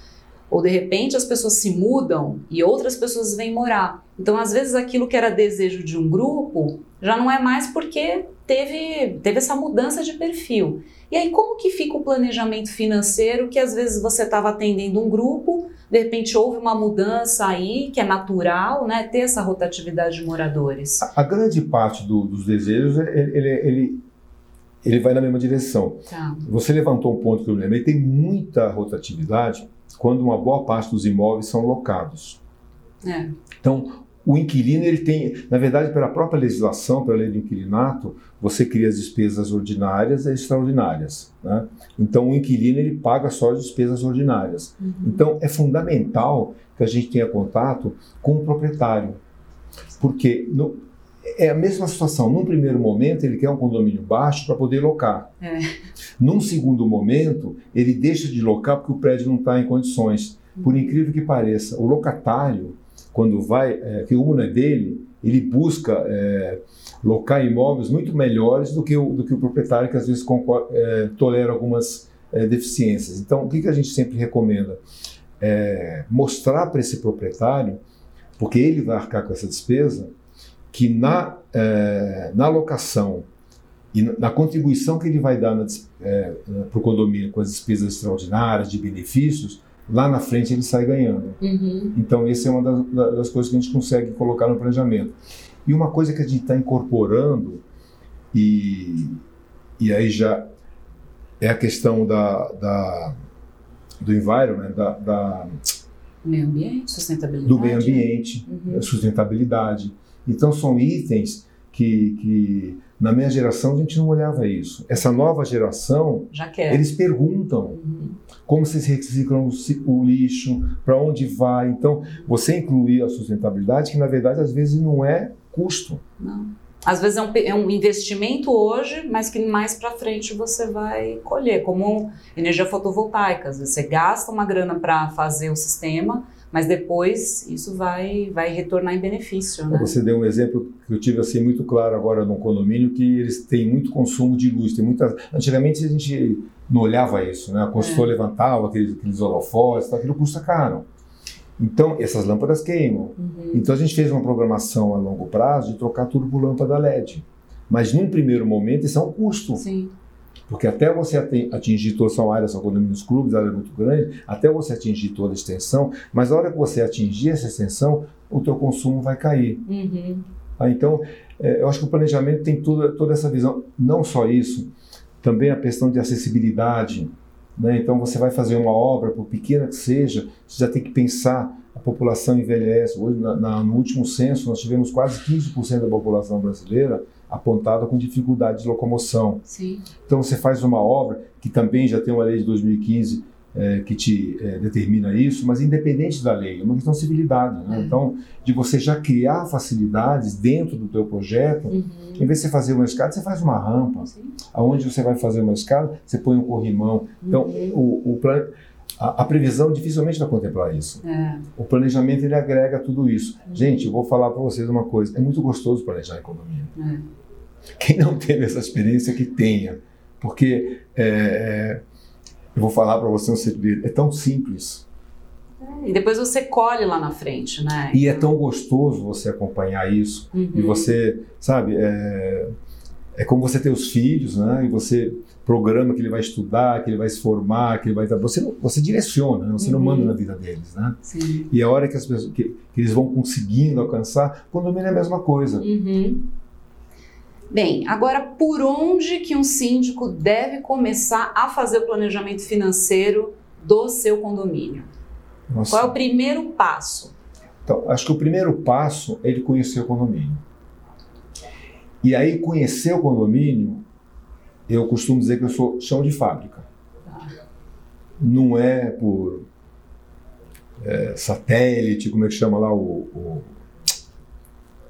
Ou de repente as pessoas se mudam e outras pessoas vêm morar. Então, às vezes, aquilo que era desejo de um grupo já não é mais porque teve, teve essa mudança de perfil. E aí, como que fica o planejamento financeiro que às vezes você estava atendendo um grupo, de repente houve uma mudança aí, que é natural, né? Ter essa rotatividade de moradores. A, a grande parte do, dos desejos, ele, ele, ele ele vai na mesma direção. Tá. Você levantou um ponto que eu lembrei, tem muita rotatividade quando uma boa parte dos imóveis são locados. É. Então, o inquilino, ele tem, na verdade, pela própria legislação, pela lei do inquilinato, você cria as despesas ordinárias e extraordinárias. Né? Então, o inquilino, ele paga só as despesas ordinárias. Uhum. Então, é fundamental que a gente tenha contato com o proprietário. Porque no, é a mesma situação. Num primeiro momento, ele quer um condomínio baixo para poder locar. É. Num segundo momento, ele deixa de locar porque o prédio não está em condições. Por incrível que pareça, o locatário, quando vai, é, que o não é dele, ele busca é, locar imóveis muito melhores do que o, do que o proprietário, que às vezes é, tolera algumas é, deficiências. Então, o que, que a gente sempre recomenda? É, mostrar para esse proprietário, porque ele vai arcar com essa despesa, que na, é, na locação e na contribuição que ele vai dar é, para o condomínio com as despesas extraordinárias de benefícios, lá na frente ele sai ganhando. Uhum. Então, essa é uma das, das, coisas que a gente consegue colocar no planejamento. E uma coisa que a gente está incorporando, e, e aí já é a questão da, da do environment, da, da meio ambiente, sustentabilidade. Do meio ambiente, uhum. sustentabilidade. Então são itens que, que na minha geração a gente não olhava isso. Essa nova geração, eles perguntam uhum. como vocês reciclam o lixo, para onde vai. Então, você incluir a sustentabilidade, que na verdade às vezes não é custo. Não. Às vezes é um, é um investimento hoje, mas que mais para frente você vai colher, como energia fotovoltaica. Às vezes você gasta uma grana para fazer o sistema, mas depois isso vai, vai retornar em benefício. Né? Você deu um exemplo que eu tive assim muito claro agora num condomínio que eles têm muito consumo de luz. Tem muita... Antigamente a gente não olhava isso, né? A construtora é. levantava aqueles, aqueles holofotes, aquilo custa caro. Então, essas lâmpadas queimam. Uhum. Então, a gente fez uma programação a longo prazo de trocar tudo por lâmpada LED. Mas, num primeiro momento, isso é um custo. Sim. Porque até você atingir toda essa área, são condomínios clubes, a área é muito grande, até você atingir toda a extensão, mas na hora que você atingir essa extensão, o teu consumo vai cair. Uhum. Ah, então, é, eu acho que o planejamento tem toda, toda essa visão. Não só isso, também a questão de acessibilidade. Né? Então, você vai fazer uma obra, por pequena que seja, você já tem que pensar a população envelhece. Hoje, na, na, no último censo, nós tivemos quase 15% da população brasileira apontada com dificuldade de locomoção. Sim. Então, você faz uma obra, que também já tem uma lei de 2015 é, que te é, determina isso, mas independente da lei, é uma questão de civilidade. Né? É. Então, de você já criar facilidades dentro do teu projeto, uhum. em vez de você fazer uma escada, você faz uma rampa. Sim. Aonde você vai fazer uma escada, você põe um corrimão. Então, uhum. o, o plan... a, a, previsão dificilmente vai contemplar isso. É. O planejamento ele agrega tudo isso. Uhum. Gente, eu vou falar para vocês uma coisa: é muito gostoso planejar a economia. É. Quem não teve essa experiência, que tenha. Porque é, eu vou falar para você um segredo. É tão simples. É, e depois você colhe lá na frente, né? E é tão gostoso você acompanhar isso. Uhum. E você, sabe, é, é como você ter os filhos, né? E você programa que ele vai estudar, que ele vai se formar, que ele vai. Você, não, você direciona, né? você uhum. não manda na vida deles, né? Sim. E a hora que, as pessoas, que, que eles vão conseguindo alcançar, condomínio é a mesma coisa. Uhum. Bem, agora por onde que um síndico deve começar a fazer o planejamento financeiro do seu condomínio? Nossa. Qual é o primeiro passo? Então, acho que o primeiro passo é ele conhecer o condomínio. E aí, conhecer o condomínio, eu costumo dizer que eu sou chão de fábrica. Não é por é, satélite, como é que chama lá o, o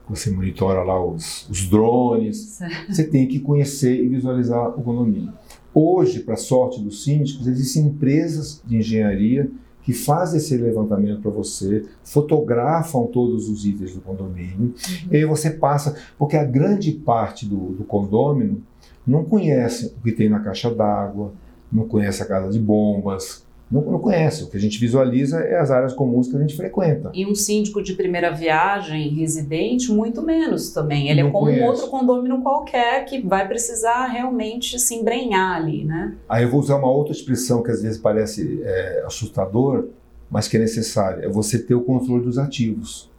você monitora lá os, os drones, você tem que conhecer e visualizar o condomínio. Hoje, para sorte dos síndicos, existem empresas de engenharia que fazem esse levantamento para você, fotografam todos os itens do condomínio, uhum. e aí você passa, porque a grande parte do, do condomínio não conhece o que tem na caixa d'água, não conhece a casa de bombas, não, não, conhece. O que a gente visualiza é as áreas comuns que a gente frequenta. E um síndico de primeira viagem, residente, muito menos também. Ele é não é como conhece. um outro condomínio qualquer que vai precisar realmente se embrenhar ali, né? Aí eu vou usar uma outra expressão que às vezes parece é, assustador, mas que é necessária. É você ter o controle dos ativos.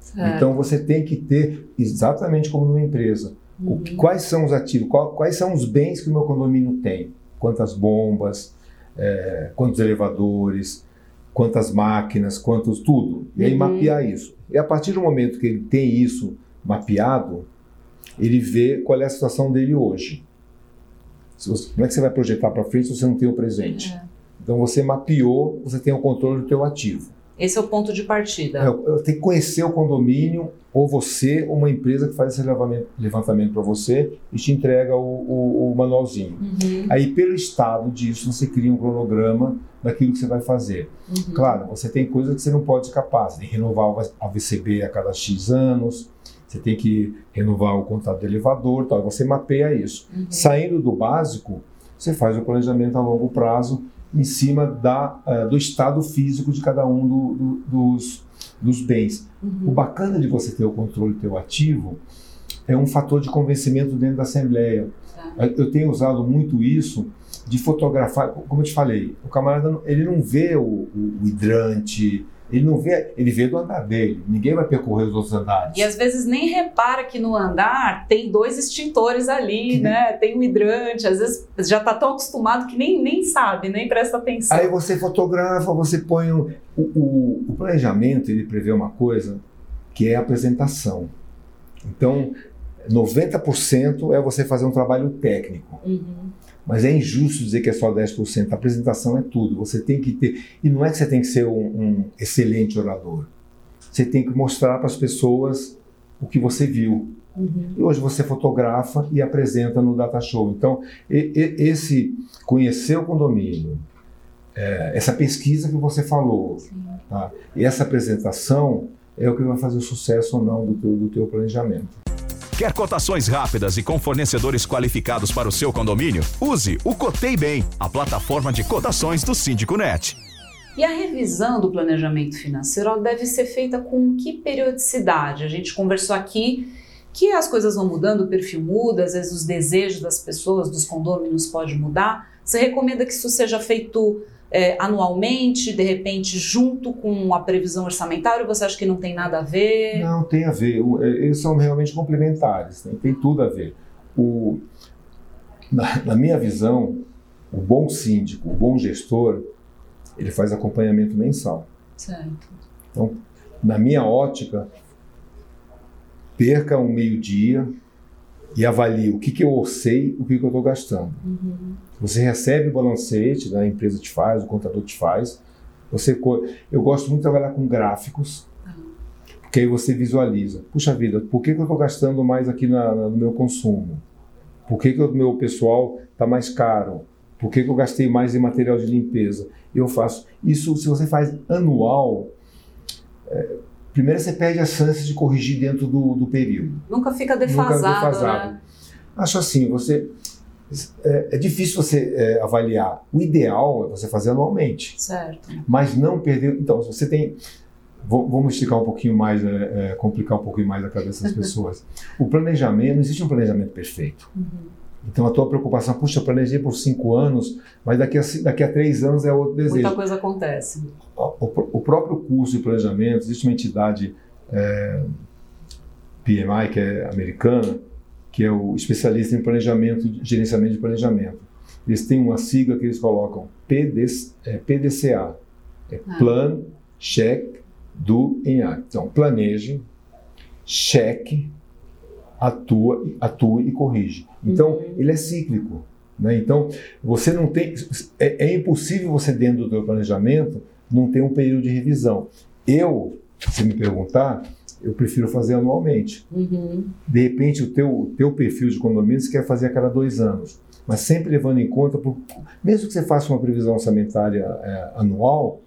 Certo. Então você tem que ter, exatamente como numa empresa, uhum. o quais são os ativos, qual, quais são os bens que o meu condomínio tem. Quantas bombas, é, quantos elevadores, quantas máquinas, quantos tudo. E aí uhum. mapear isso. E a partir do momento que ele tem isso mapeado, ele vê qual é a situação dele hoje. Você, como é que você vai projetar para frente se você não tem o presente? É. Então você mapeou, você tem o controle do teu ativo. Esse é o ponto de partida. Eu tenho que conhecer o condomínio, ou você, ou uma empresa que faz esse levantamento para você e te entrega o, o, o manualzinho. Uhum. Aí, pelo estado disso, você cria um cronograma daquilo que você vai fazer. Uhum. Claro, você tem coisas que você não pode escapar. Você tem que renovar a VCB a cada X anos, você tem que renovar o contrato de elevador, tal. você mapeia isso. Uhum. Saindo do básico, você faz o planejamento a longo prazo em cima da, uh, do estado físico de cada um do, do, dos, dos bens. Uhum. O bacana de você ter o controle do teu ativo é um fator de convencimento dentro da Assembleia. Tá. Eu tenho usado muito isso de fotografar, como eu te falei, o camarada ele não vê o, o, o hidrante, ele não vê, ele vê do andar dele. Ninguém vai percorrer os outros andares. E às vezes nem repara que no andar tem dois extintores ali, que... né? Tem um hidrante. Às vezes já está tão acostumado que nem, nem sabe, nem presta atenção. Aí você fotografa, você põe o, o, o planejamento. Ele prevê uma coisa que é a apresentação. Então, 90% é você fazer um trabalho técnico. Uhum. Mas é injusto dizer que é só 10%. A apresentação é tudo. Você tem que ter. E não é que você tem que ser um, um excelente orador. Você tem que mostrar para as pessoas o que você viu. Uhum. E hoje você fotografa e apresenta no Data Show. Então, e, e, esse conhecer o condomínio, é, essa pesquisa que você falou, tá? e essa apresentação é o que vai fazer o sucesso ou não do teu, do teu planejamento. Quer cotações rápidas e com fornecedores qualificados para o seu condomínio? Use o Cotei Bem, a plataforma de cotações do Síndico Net. E a revisão do planejamento financeiro deve ser feita com que periodicidade? A gente conversou aqui que as coisas vão mudando, o perfil muda, às vezes os desejos das pessoas, dos condôminos pode mudar. Você recomenda que isso seja feito é, anualmente, de repente, junto com a previsão orçamentária, você acha que não tem nada a ver? Não, tem a ver. É, eles são realmente complementares, né? tem tudo a ver. O, na, na minha visão, o bom síndico, o bom gestor, ele faz acompanhamento mensal. Certo. Então, na minha ótica, perca um meio-dia e avalie o que, que eu sei, o que, que eu estou gastando. Uhum. Você recebe o balancete, né, a empresa te faz, o contador te faz. Você, eu gosto muito de trabalhar com gráficos, uhum. porque aí você visualiza. Puxa vida, por que, que eu estou gastando mais aqui na, na, no meu consumo? Por que, que o meu pessoal está mais caro? Por que, que eu gastei mais em material de limpeza? Eu faço. Isso, se você faz anual, é, primeiro você perde as chances de corrigir dentro do, do período. Nunca fica defasado. Nunca defasado. Né? Acho assim, você é, é difícil você é, avaliar. O ideal é você fazer anualmente. Certo. Mas não perder. Então, se você tem. Vamos explicar um pouquinho mais, é, é, complicar um pouquinho mais a cabeça das pessoas. o planejamento, não existe um planejamento perfeito. Uhum. Então a tua preocupação, puxa, eu planejei por cinco anos, mas daqui a, daqui a três anos é outro desejo. Muita coisa acontece. O, o, o próprio curso de planejamento, existe uma entidade é, PMI, que é americana, que é o especialista em planejamento, gerenciamento de planejamento. Eles têm uma sigla que eles colocam PD, é, PDCA, é ah. Plan, Check, Do em Act. Então, planeje, cheque, atua, atua e corrige. Então, uhum. ele é cíclico. Né? Então, você não tem. É, é, impossível você, dentro do seu planejamento, não ter um período de revisão. Eu, se me perguntar, eu prefiro fazer anualmente. Uhum. De repente, o teu, teu perfil de condomínio você quer fazer a cada dois anos. Mas sempre levando em conta, por, mesmo que você faça uma previsão orçamentária é, anual,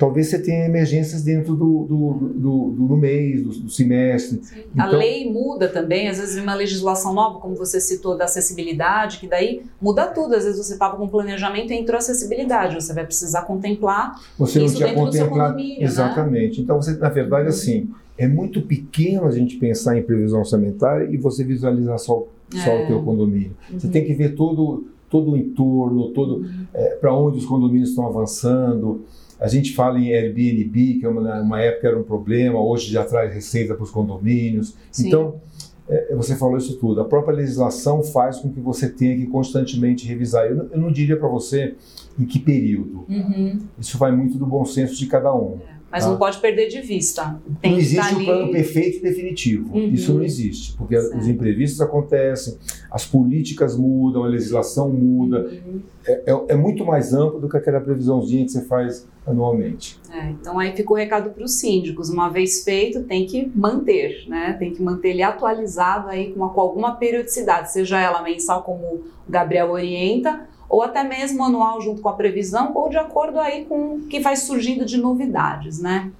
talvez você tenha emergências dentro do, do, do, do mês, do, do semestre. Então, a lei muda também, às vezes uma legislação nova, como você citou, da acessibilidade, que daí muda tudo. Às vezes você estava com planejamento e entrou acessibilidade, você vai precisar contemplar você isso dentro do seu condomínio. Né? Exatamente. Né? Então, você, na verdade, uhum. assim, é muito pequeno a gente pensar em previsão orçamentária e você visualizar só, só é. o teu condomínio. Uhum. Você tem que ver todo, todo o entorno, todo uhum. é, para onde os condomínios estão avançando, a gente fala em Airbnb, que é uma, uma época era um problema, hoje já traz receita para os condomínios. Sim. Então, é, você falou isso tudo. A própria legislação faz com que você tenha que constantemente revisar. Eu, eu não diria para você em que período. Uhum. Isso vai muito do bom senso de cada um. Mas tá? não pode perder de vista. Tem não existe um plano perfeito e definitivo. Uhum. Isso não existe, porque certo. os imprevistos acontecem, as políticas mudam, a legislação muda. Uhum. É, é, é, muito mais amplo do que aquela previsãozinha que você faz anualmente. É, então aí fica o recado para os síndicos. Uma vez feito, tem que manter, né? Tem que manter ele atualizado aí com, com alguma periodicidade, seja ela mensal, como o Gabriel orienta, ou até mesmo anual junto com a previsão, ou de acordo aí com o que vai surgindo de novidades, né?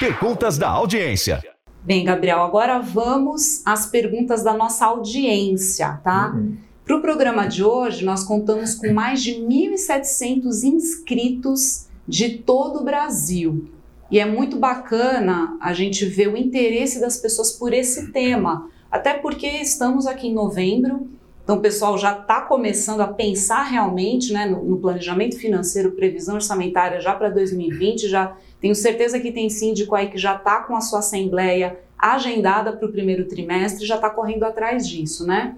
Perguntas da audiência. Bem, Gabriel, agora vamos às perguntas da nossa audiência, tá? Uhum. Para o programa de hoje, nós contamos com mais de 1.700 inscritos de todo o Brasil. E é muito bacana a gente ver o interesse das pessoas por esse tema, até porque estamos aqui em novembro então, o pessoal já está começando a pensar realmente né, no, no, planejamento financeiro, previsão orçamentária já para 2020. Já tenho certeza que tem síndico aí que já está com a sua assembleia agendada para o primeiro trimestre, já está correndo atrás disso, né?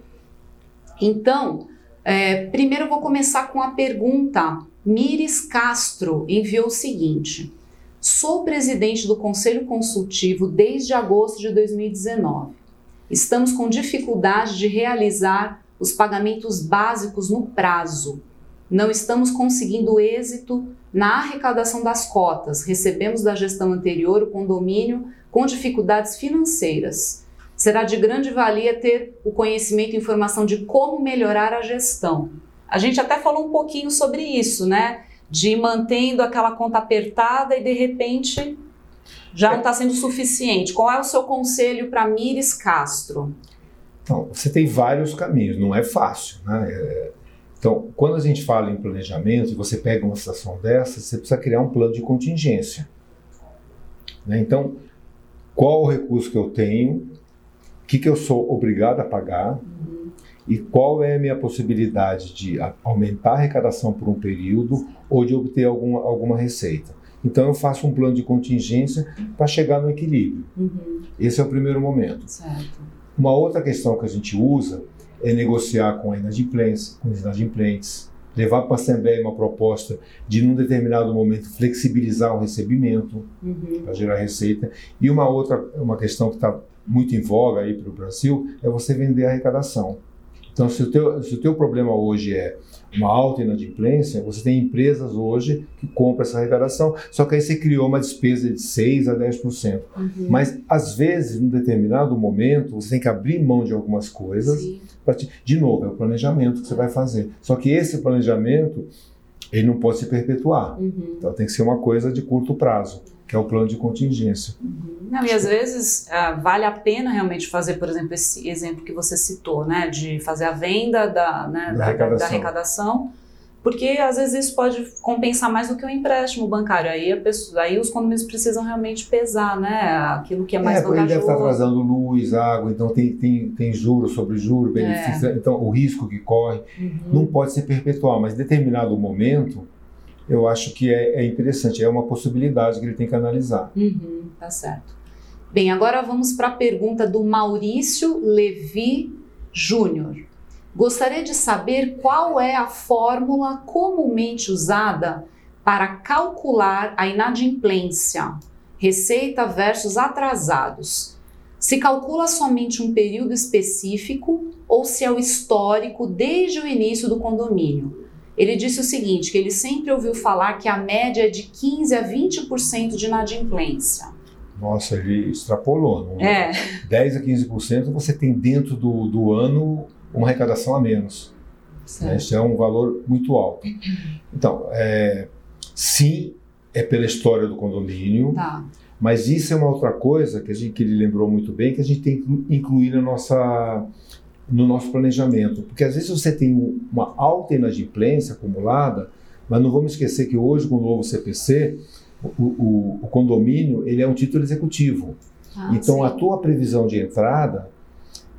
Então, é, primeiro eu vou começar com a pergunta. Mires Castro enviou o seguinte: Sou presidente do Conselho Consultivo desde agosto de 2019. Estamos com dificuldade de realizar os pagamentos básicos no prazo. Não estamos conseguindo êxito na arrecadação das cotas. Recebemos da gestão anterior o condomínio com dificuldades financeiras. Será de grande valia ter o conhecimento e informação de como melhorar a gestão. A gente até falou um pouquinho sobre isso, né? De mantendo aquela conta apertada e de repente já não está sendo suficiente. Qual é o seu conselho para Mires Castro? Então, você tem vários caminhos, não é fácil. Né? É, então, quando a gente fala em planejamento e você pega uma situação dessa, você precisa criar um plano de contingência. Né? Então, qual o recurso que eu tenho, o que, que eu sou obrigado a pagar, e qual é a minha possibilidade de aumentar a arrecadação por um período ou de obter alguma, alguma receita. Então eu faço um plano de contingência para chegar no equilíbrio. Uhum. Esse é o primeiro momento. Certo. Uma outra questão que a gente usa é negociar com a inadimplência, com os inadimplentes, levar para a Assembleia uma proposta de, num determinado momento, flexibilizar o recebimento uhum. para gerar receita. E uma outra, uma questão que está muito em voga aí para o Brasil é você vender a arrecadação. Então, se o teu, se o teu problema hoje é uma alta inadimplência, você tem empresas hoje que compram essa arrecadação, só que aí você criou uma despesa de 6% a 10%. Uhum. Mas, às vezes, em determinado momento, você tem que abrir mão de algumas coisas. Te, de novo, é o planejamento que você vai fazer. Só que esse planejamento, ele não pode se perpetuar. Uhum. Então, tem que ser uma coisa de curto prazo que é o plano de contingência. Uhum. Não, e às vezes uh, vale a pena realmente fazer, por exemplo, esse exemplo que você citou, né, de fazer a venda da, né, da, da, arrecadação. da arrecadação. porque às vezes isso pode compensar mais do que o um empréstimo bancário. Aí, pessoa, aí os condomínios precisam realmente pesar, né, aquilo que é mais é, vantajoso. Ele deve estar trazendo luz, água, então tem, tem, tem juros sobre juros, benefícios, é. então o risco que corre uhum. não pode ser perpetual, mas em determinado momento eu acho que é, é, interessante, é uma possibilidade que ele tem que analisar. Uhum, tá certo. Bem, agora vamos para a pergunta do Maurício Levi Júnior. Gostaria de saber qual é a fórmula comumente usada para calcular a inadimplência, receita versus atrasados. Se calcula somente um período específico ou se é o histórico desde o início do condomínio? Ele disse o seguinte, que ele sempre ouviu falar que a média é de 15 a 20% de inadimplência. Nossa, ele extrapolou. Não? É. 10 a 15% você tem dentro do, do ano uma arrecadação a menos. Né? Isso é um valor muito alto. Então, é, sim, é pela história do condomínio, tá. mas isso é uma outra coisa que, a gente, que ele lembrou muito bem, que a gente tem que incluir na nossa no nosso planejamento. Porque às vezes você tem uma alta inadimplência acumulada, mas não vamos esquecer que hoje, com o novo CPC, o, o, o condomínio ele é um título executivo. Ah, então, sim. a tua previsão de entrada,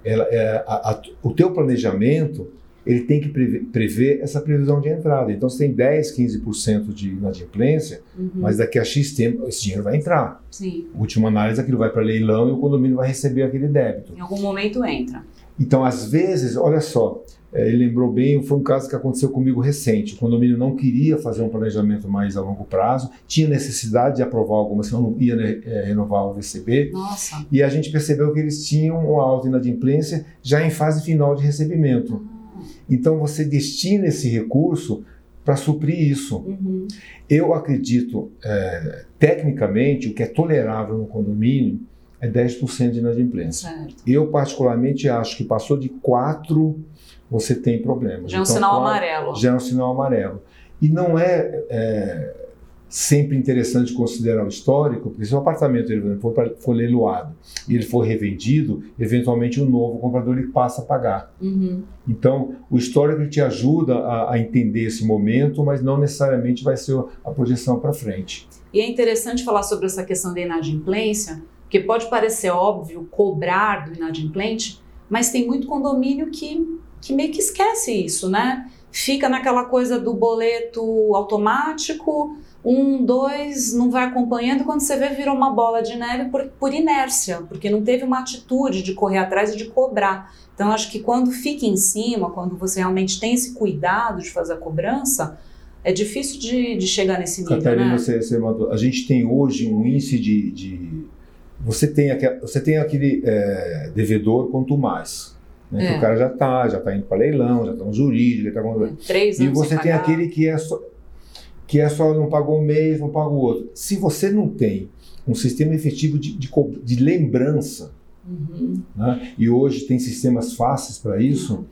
ela, é, a, a, o teu planejamento, ele tem que prever, prever, essa previsão de entrada. Então, você tem 10, 15% de inadimplência, uhum. mas daqui a X tempo esse dinheiro vai entrar. Sim. Última análise, aquilo vai para leilão e o condomínio vai receber aquele débito. Em algum momento entra. Então, às vezes, olha só, é, ele lembrou bem, foi um caso que aconteceu comigo recente. O condomínio não queria fazer um planejamento mais a longo prazo, tinha necessidade de aprovar alguma, senão não ia né, é, renovar o VCB. Nossa. E a gente percebeu que eles tinham uma alta inadimplência já em fase final de recebimento. Uhum. Então, você destina esse recurso para suprir isso. Uhum. Eu acredito, é, tecnicamente, o que é tolerável no condomínio é 10% de inadimplência. Certo. Eu, particularmente, acho que passou de 4%, você tem problemas. Já é um então, sinal amarelo. Já é um sinal amarelo. E não é, é sempre interessante considerar o histórico, porque se o apartamento ele for, for leiloado e ele for revendido, eventualmente o novo comprador ele passa a pagar. Uhum. Então, o histórico te ajuda a, a, entender esse momento, mas não necessariamente vai ser a projeção para frente. E é interessante falar sobre essa questão da inadimplência, porque pode parecer óbvio cobrar do inadimplente, mas tem muito condomínio que, que meio que esquece isso, né? Fica naquela coisa do boleto automático, um, dois, não vai acompanhando, quando você vê, virou uma bola de neve por, por inércia, porque não teve uma atitude de correr atrás e de cobrar. Então, acho que quando fica em cima, quando você realmente tem esse cuidado de fazer a cobrança, é difícil de, de chegar nesse nível, Catarina, né? você, você mandou, a gente tem hoje um índice de, de você tem, aquele, você tem aquele é, devedor quanto mais. Né? É. Que o cara já está, já está indo para leilão, já está no jurídico, está com... Três anos E você tem pagar. aquele que é só que é só não pagou um mês, não pagou outro. Se você não tem um sistema efetivo de, de, de lembrança, uhum. né? e hoje tem sistemas fáceis para isso,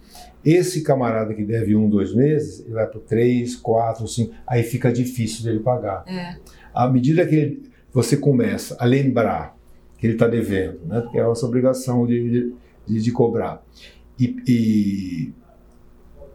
esse camarada que deve um, dois meses, ele vai para três, quatro, cinco, aí fica difícil dele pagar. É. À medida que ele, você começa a lembrar que ele está devendo, né? Porque é a nossa obrigação de, de, de cobrar. E, e,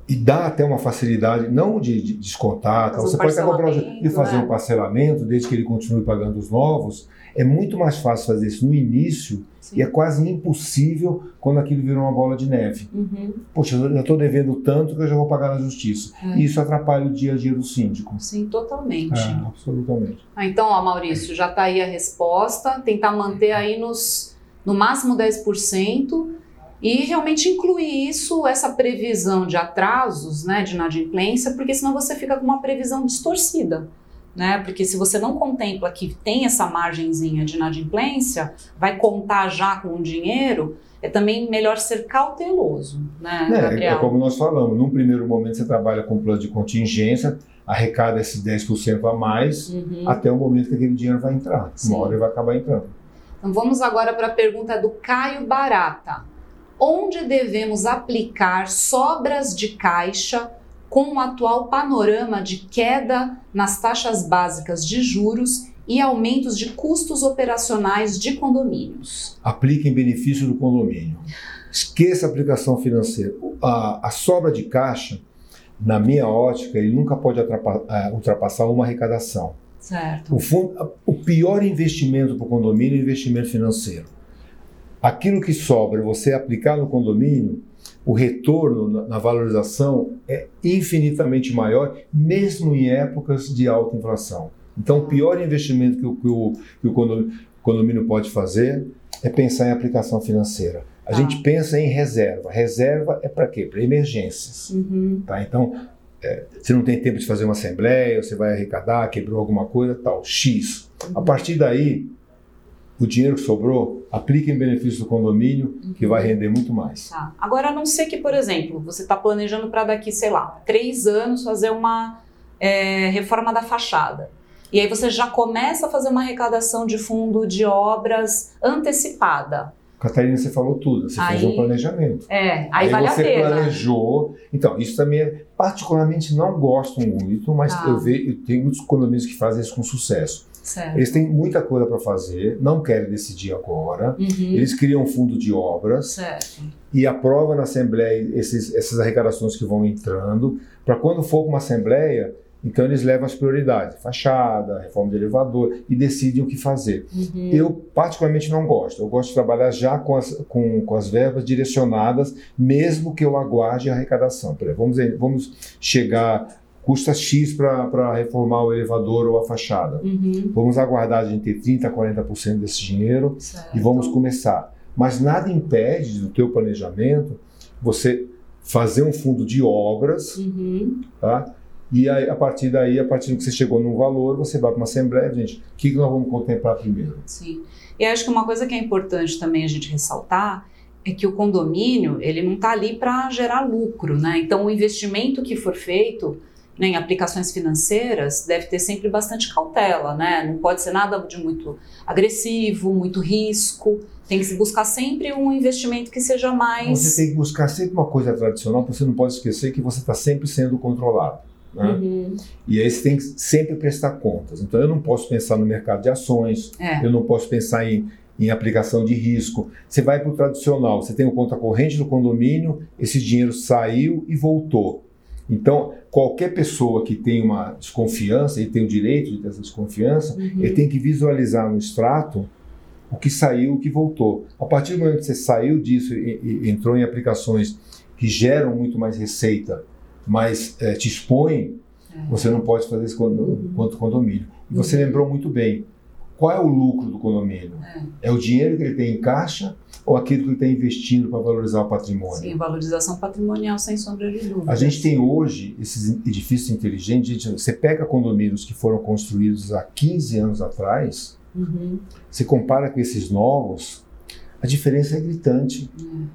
e, dá até uma facilidade, não de, de descontar, tá? você pode até comprar e fazer né? um parcelamento, desde que ele continue pagando os novos, É muito mais fácil fazer isso no início Sim. e é quase impossível quando aquilo virou uma bola de neve. Uhum. Poxa, eu já estou devendo tanto que eu já vou pagar na justiça. É. E isso atrapalha o dia a dia do síndico. Sim, totalmente. É, absolutamente. Ah, então, ó, Maurício, já está aí a resposta. Tentar manter aí nos, no máximo 10% e realmente incluir isso, essa previsão de atrasos, né, de inadimplência, porque senão você fica com uma previsão distorcida. Né? Porque se você não contempla que tem essa margenzinha de inadimplência, vai contar já com o dinheiro, é também melhor ser cauteloso, né, é? É como nós falamos, num primeiro momento você trabalha com plano de contingência, arrecada esses 10% a mais, uhum. até o momento que aquele dinheiro vai entrar. Sim. Uma hora ele vai acabar entrando. Então vamos agora para a pergunta do Caio Barata onde devemos aplicar sobras de caixa com o atual panorama de queda nas taxas básicas de juros e aumentos de custos operacionais de condomínios. Aplique em benefício do condomínio. Esqueça a aplicação financeira. A, a sobra de caixa, na minha ótica, ele nunca pode é, ultrapassar uma arrecadação. Certo. O, fundo, o pior investimento para o condomínio é o investimento financeiro aquilo que sobra você aplicar no condomínio, o retorno na valorização é infinitamente maior, mesmo em épocas de alta inflação. Então, o pior investimento que o, que o, que o condomínio, pode fazer é pensar em aplicação financeira. A ah. gente pensa em reserva. Reserva é para quê? Para emergências. Uhum. Tá? Então, é, você não tem tempo de fazer uma assembleia, você vai arrecadar, quebrou alguma coisa, tal, X. Uhum. A partir daí, o dinheiro que sobrou, aplique em benefício do condomínio, que vai render muito mais. Tá. Agora, a não ser que, por exemplo, você está planejando para daqui, sei lá, três anos fazer uma é, reforma da fachada. E aí você já começa a fazer uma arrecadação de fundo de obras antecipada. Catarina, você falou tudo, você aí, fez um planejamento. É, aí, aí vale você a pena. planejou. Então, isso também, é, particularmente, não gosto muito, mas tá. eu, vejo, eu tenho muitos economistas que fazem isso com sucesso. Certo. Eles têm muita coisa para fazer, não querem decidir agora. Uhum. Eles criam um fundo de obras certo. e aprovam na Assembleia esses, essas arrecadações que vão entrando, para quando for uma Assembleia, então eles levam as prioridades, fachada, reforma de elevador, e decidem o que fazer. Uhum. Eu particularmente não gosto. Eu gosto de trabalhar já com as, com, com as verbas direcionadas, mesmo que eu aguarde a arrecadação. Exemplo, vamos, vamos chegar custa X para reformar o elevador ou a fachada. Uhum. Vamos aguardar a gente ter 30% a 40% desse dinheiro certo. e vamos começar. Mas nada impede do teu planejamento você fazer um fundo de obras, uhum. tá? E aí, a partir daí, a partir do que você chegou num valor, você vai para uma assembleia, gente, o que, que nós vamos contemplar primeiro? Sim. E acho que uma coisa que é importante também a gente ressaltar é que o condomínio, ele não está ali para gerar lucro, né? Então, o investimento que for feito né, em aplicações financeiras, deve ter sempre bastante cautela, né? Não pode ser nada de muito agressivo, muito risco. Tem que se buscar sempre um investimento que seja mais. Você tem que buscar sempre uma coisa tradicional, porque você não pode esquecer que você está sempre sendo controlado. Né? Uhum. E aí você tem que sempre prestar contas. Então eu não posso pensar no mercado de ações, é. eu não posso pensar em, em aplicação de risco. Você vai para o tradicional, você tem o conta corrente do condomínio, esse dinheiro saiu e voltou. Então, qualquer pessoa que tem uma desconfiança, ele tem o direito de ter essa desconfiança, uhum. ele tem que visualizar no extrato o que saiu, o que voltou. A partir do momento que você saiu disso e, e entrou em aplicações que geram muito mais receita, mas é, te expõem, é. você não pode fazer isso quanto, uhum. quanto condomínio. E você uhum. lembrou muito bem. Qual é o lucro do condomínio? É. é o dinheiro que ele tem em caixa ou aquilo que ele está investindo para valorizar o patrimônio? Sim, valorização patrimonial, sem sombra de dúvida. A gente tem hoje esses edifícios inteligentes. Gente, você pega condomínios que foram construídos há 15 anos atrás, uhum. você compara com esses novos, a diferença é gritante. Uhum.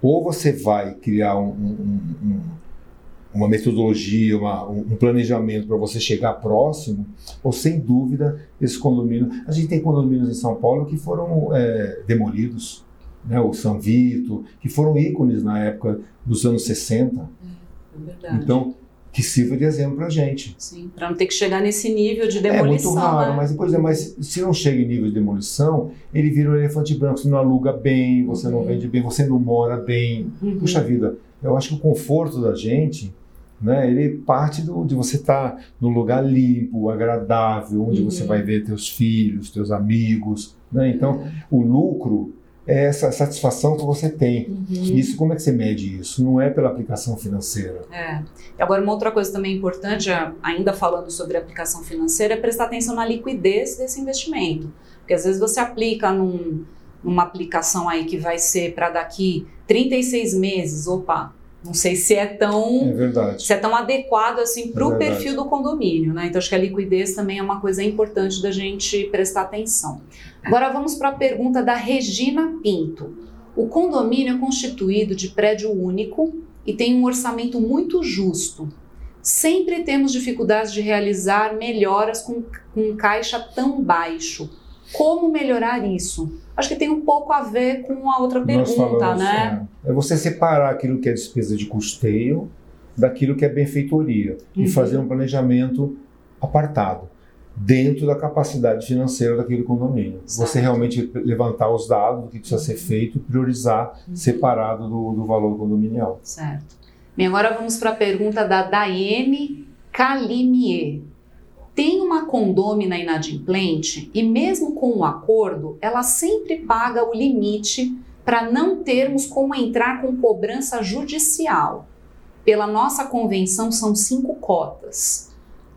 Ou você vai criar um, um, um uma metodologia, uma, um planejamento para você chegar próximo, ou sem dúvida, esse condomínio. A gente tem condomínios em São Paulo que foram é, demolidos, né, o São Vito, que foram ícones na época dos anos 60. É, é verdade. Então, que sirva de exemplo para a gente. Sim, para não ter que chegar nesse nível de demolição. É muito raro, né? mas depois é, mas se não chega em nível de demolição, ele vira um elefante branco. Você não aluga bem, você uhum. não vende bem, você não mora bem. Uhum. Puxa vida, eu acho que o conforto da gente Né? Ele parte do, de você estar tá num lugar limpo, agradável, onde uhum. você vai ver teus filhos, teus amigos. Né? Então, o lucro essa satisfação que você tem. Uhum. Isso, como é que você mede isso? Não é pela aplicação financeira. É. Agora, uma outra coisa também importante, ainda falando sobre aplicação financeira, é prestar atenção na liquidez desse investimento. Porque às vezes você aplica num, numa aplicação aí que vai ser para daqui 36 meses, opa, não sei se é tão é se é tão adequado assim para o é perfil do condomínio, né? Então acho que a liquidez também é uma coisa importante da gente prestar atenção. Agora vamos para a pergunta da Regina Pinto. O condomínio é constituído de prédio único e tem um orçamento muito justo. Sempre temos dificuldades de realizar melhoras com, com caixa tão baixo. Como melhorar isso? Acho que tem um pouco a ver com a outra pergunta, falamos, né? É, é, você separar aquilo que é despesa de custeio daquilo que é benfeitoria uhum. e fazer um planejamento apartado dentro da capacidade financeira daquele condomínio. Certo. Você realmente levantar os dados do que precisa ser uhum. feito e priorizar uhum. separado do, do valor condominial. Certo. Bem, agora vamos para a pergunta da Daiane Calimier tem uma condômina inadimplente e, mesmo com o um acordo, ela sempre paga o limite para não termos como entrar com cobrança judicial. Pela nossa convenção, são cinco cotas.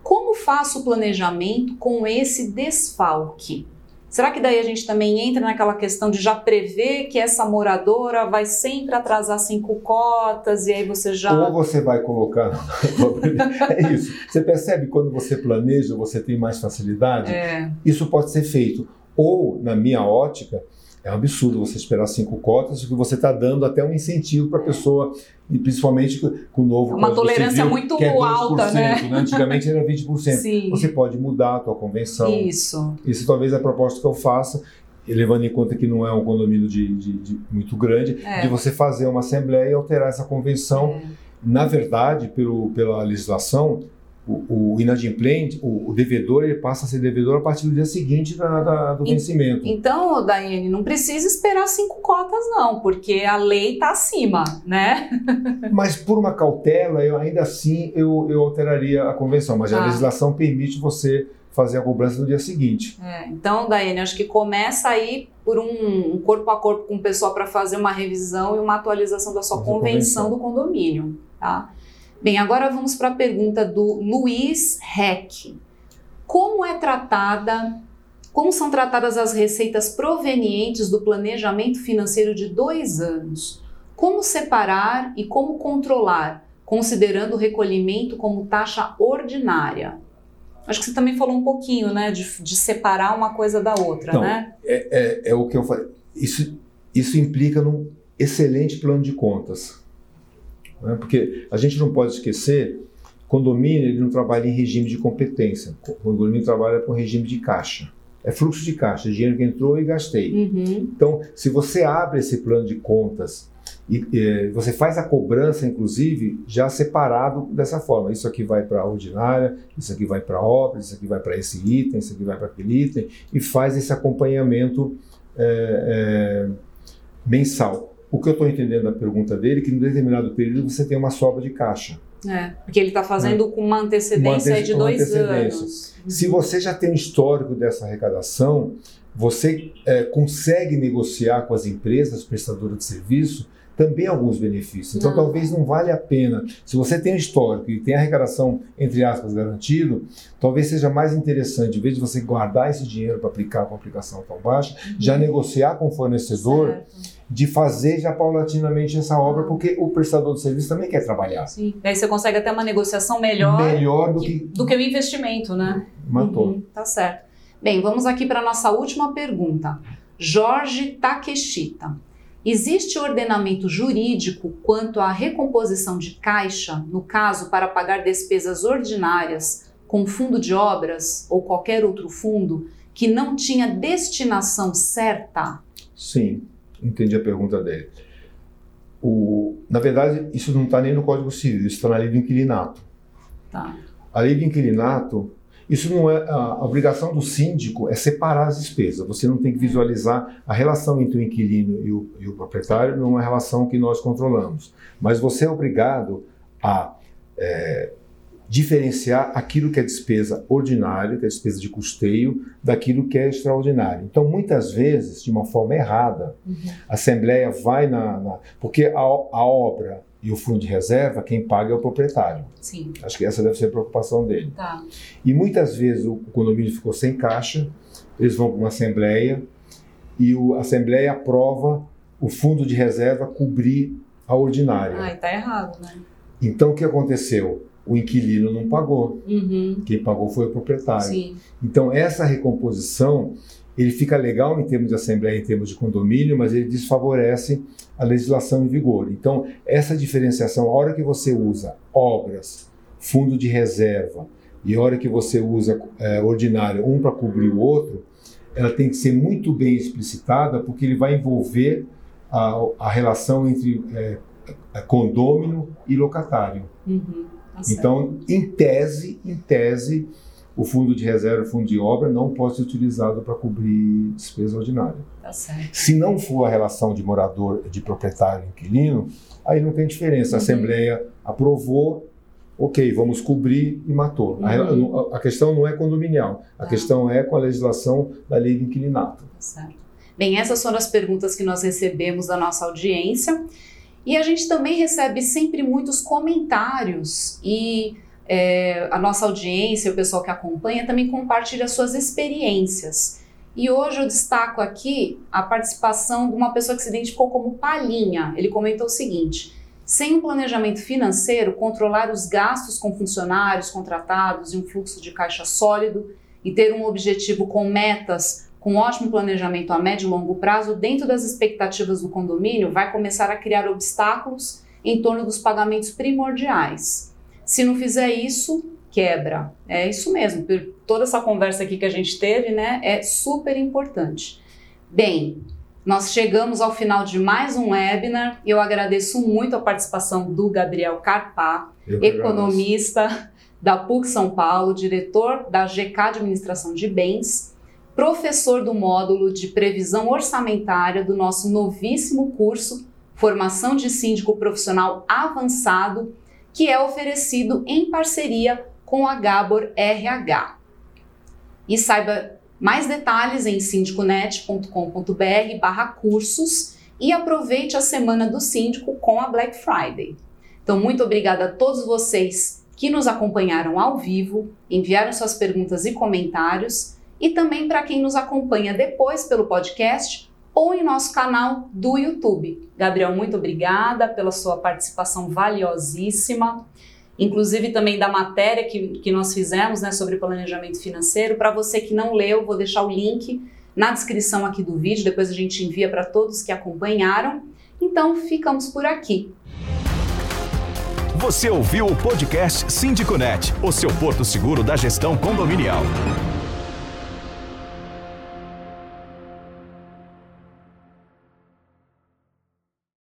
Como faço o planejamento com esse desfalque? Será que daí a gente também entra naquela questão de já prever que essa moradora vai sempre atrasar cinco cotas e aí você já. Ou você vai colocar. é isso. Você percebe quando você planeja, você tem mais facilidade? É. Isso pode ser feito. Ou, na minha ótica, é um absurdo você esperar cinco cotas, porque você está dando até um incentivo para a pessoa, e principalmente com o novo Uma tolerância viu, muito é alta, né? né? Antigamente era 20%. Sim. Você pode mudar a tua convenção. Isso. Isso talvez é a proposta que eu faça, levando em conta que não é um condomínio de, de, de muito grande, é. de você fazer uma assembleia e alterar essa convenção. É. Na verdade, pelo, pela legislação, o, o inadimplente, o, o, devedor, ele passa a ser devedor a partir do dia seguinte da, da, do vencimento. Então, Daiane, não precisa esperar cinco cotas, não, porque a lei está acima, né? mas por uma cautela, eu ainda assim eu, eu alteraria a convenção, mas ah. a legislação permite você fazer a cobrança no dia seguinte. É, então, Daiane, acho que começa aí por um, um corpo a corpo com o pessoal para fazer uma revisão e uma atualização da sua convenção, convenção do condomínio, tá? Bem, agora vamos para a pergunta do Luiz Heck. Como é tratada, como são tratadas as receitas provenientes do planejamento financeiro de dois anos? Como separar e como controlar, considerando o recolhimento como taxa ordinária? Acho que você também falou um pouquinho, né, de, de separar uma coisa da outra, então, né? É, é, é o que eu falei. Isso, isso implica num excelente plano de contas né? Porque a gente não pode esquecer, condomínio ele não trabalha em regime de competência, o condomínio trabalha com regime de caixa. É fluxo de caixa, dinheiro que entrou e gastei. Uhum. Então, se você abre esse plano de contas e, e você faz a cobrança, inclusive, já separado dessa forma. Isso aqui vai para a ordinária, isso aqui vai para a obra, isso aqui vai para esse item, isso aqui vai para aquele item, e faz esse acompanhamento é, é, mensal. O que eu estou entendendo da pergunta dele é que em determinado período você tem uma sobra de caixa. É, porque ele está fazendo é. com uma antecedência uma de dois antecedência. anos. Se você já tem um histórico dessa arrecadação, você é, consegue negociar com as empresas prestadoras de serviço também alguns benefícios. Então, não. talvez não vale a pena. Se você tem um histórico e tem arrecadação, entre aspas, garantido, talvez seja mais interessante, em vez de você guardar esse dinheiro para aplicar com aplicação tão baixa, uhum. já negociar com o fornecedor. Certo de fazer já paulatinamente essa obra, porque o prestador de serviço também quer trabalhar. Sim. Aí você consegue até uma negociação melhor, melhor do, que, que, do que o investimento, né? Matou. Uhum, tá certo. Bem, vamos aqui para a nossa última pergunta. Jorge Takeshita. Existe ordenamento jurídico quanto à recomposição de caixa, no caso, para pagar despesas ordinárias com fundo de obras ou qualquer outro fundo que não tinha destinação certa? Sim entendi a pergunta dele. O, na verdade, isso não está nem no Código Civil, isso está na lei do inquilinato. Tá. A lei do inquilinato, isso não é. A obrigação do síndico é separar as despesas. Você não tem que visualizar a relação entre o inquilino e o, e o proprietário, não é uma relação que nós controlamos. Mas você é obrigado a é, diferenciar aquilo que é despesa ordinária, que é despesa de custeio, daquilo que é extraordinário. Então, muitas vezes, de uma forma errada, uhum. a Assembleia vai na. na porque a, a, obra e o fundo de reserva, quem paga é o proprietário. Sim. Acho que essa deve ser a preocupação dele. Tá. E muitas vezes o, condomínio ficou sem caixa, eles vão para uma Assembleia e o, a Assembleia aprova o fundo de reserva cobrir a ordinária. Ah, está errado, né? Então, o que aconteceu? O inquilino não pagou. Uhum. Quem pagou foi o proprietário. Sim. Então, essa recomposição, ele fica legal em termos de assembleia, em termos de condomínio, mas ele desfavorece a legislação em vigor. Então, essa diferenciação, a hora que você usa obras, fundo de reserva, e a hora que você usa é, ordinário, um para cobrir o outro, ela tem que ser muito bem explicitada, porque ele vai envolver a, a relação entre é, condômino e locatário. Uhum, tá então, em tese, em tese, o fundo de reserva, o fundo de obra, não pode ser utilizado para cobrir despesa ordinária. Tá. Se não for a relação de morador, de proprietário e inquilino, aí não tem diferença. A uhum. Assembleia aprovou, ok, vamos cobrir e matou. Uhum. A, a, questão não é condominial, a tá. questão é com a legislação da lei de inquilinato. Tá certo. Bem, essas foram as perguntas que nós recebemos da nossa audiência. E a gente também recebe sempre muitos comentários e é, a nossa audiência, o pessoal que acompanha, também compartilha suas experiências. E hoje eu destaco aqui a participação de uma pessoa que se identificou como Palhinha. Ele comentou o seguinte: sem um planejamento financeiro, controlar os gastos com funcionários contratados e um fluxo de caixa sólido e ter um objetivo com metas com ótimo planejamento a médio e longo prazo, dentro das expectativas do condomínio, vai começar a criar obstáculos em torno dos pagamentos primordiais. Se não fizer isso, quebra. É isso mesmo. Toda essa conversa aqui que a gente teve, né, é super importante. Bem, nós chegamos ao final de mais um webinar. Eu agradeço muito a participação do Gabriel Carpá, economista da PUC São Paulo, diretor da GK Administração de Bens professor do módulo de previsão orçamentária do nosso novíssimo curso Formação de Síndico Profissional Avançado, que é oferecido em parceria com a Gabor RH. E saiba mais detalhes em síndiconet.com.br cursos e aproveite a semana do síndico com a Black Friday. Então, muito obrigada a todos vocês que nos acompanharam ao vivo, enviaram suas perguntas e comentários e também para quem nos acompanha depois pelo podcast ou em nosso canal do YouTube. Gabriel, muito obrigada pela sua participação valiosíssima, inclusive também da matéria que, que nós fizemos né, sobre planejamento financeiro. Para você que não leu, vou deixar o link na descrição aqui do vídeo, depois a gente envia para todos que acompanharam. Então, ficamos por aqui. Você ouviu o podcast Síndico Net, o seu porto seguro da gestão condominial.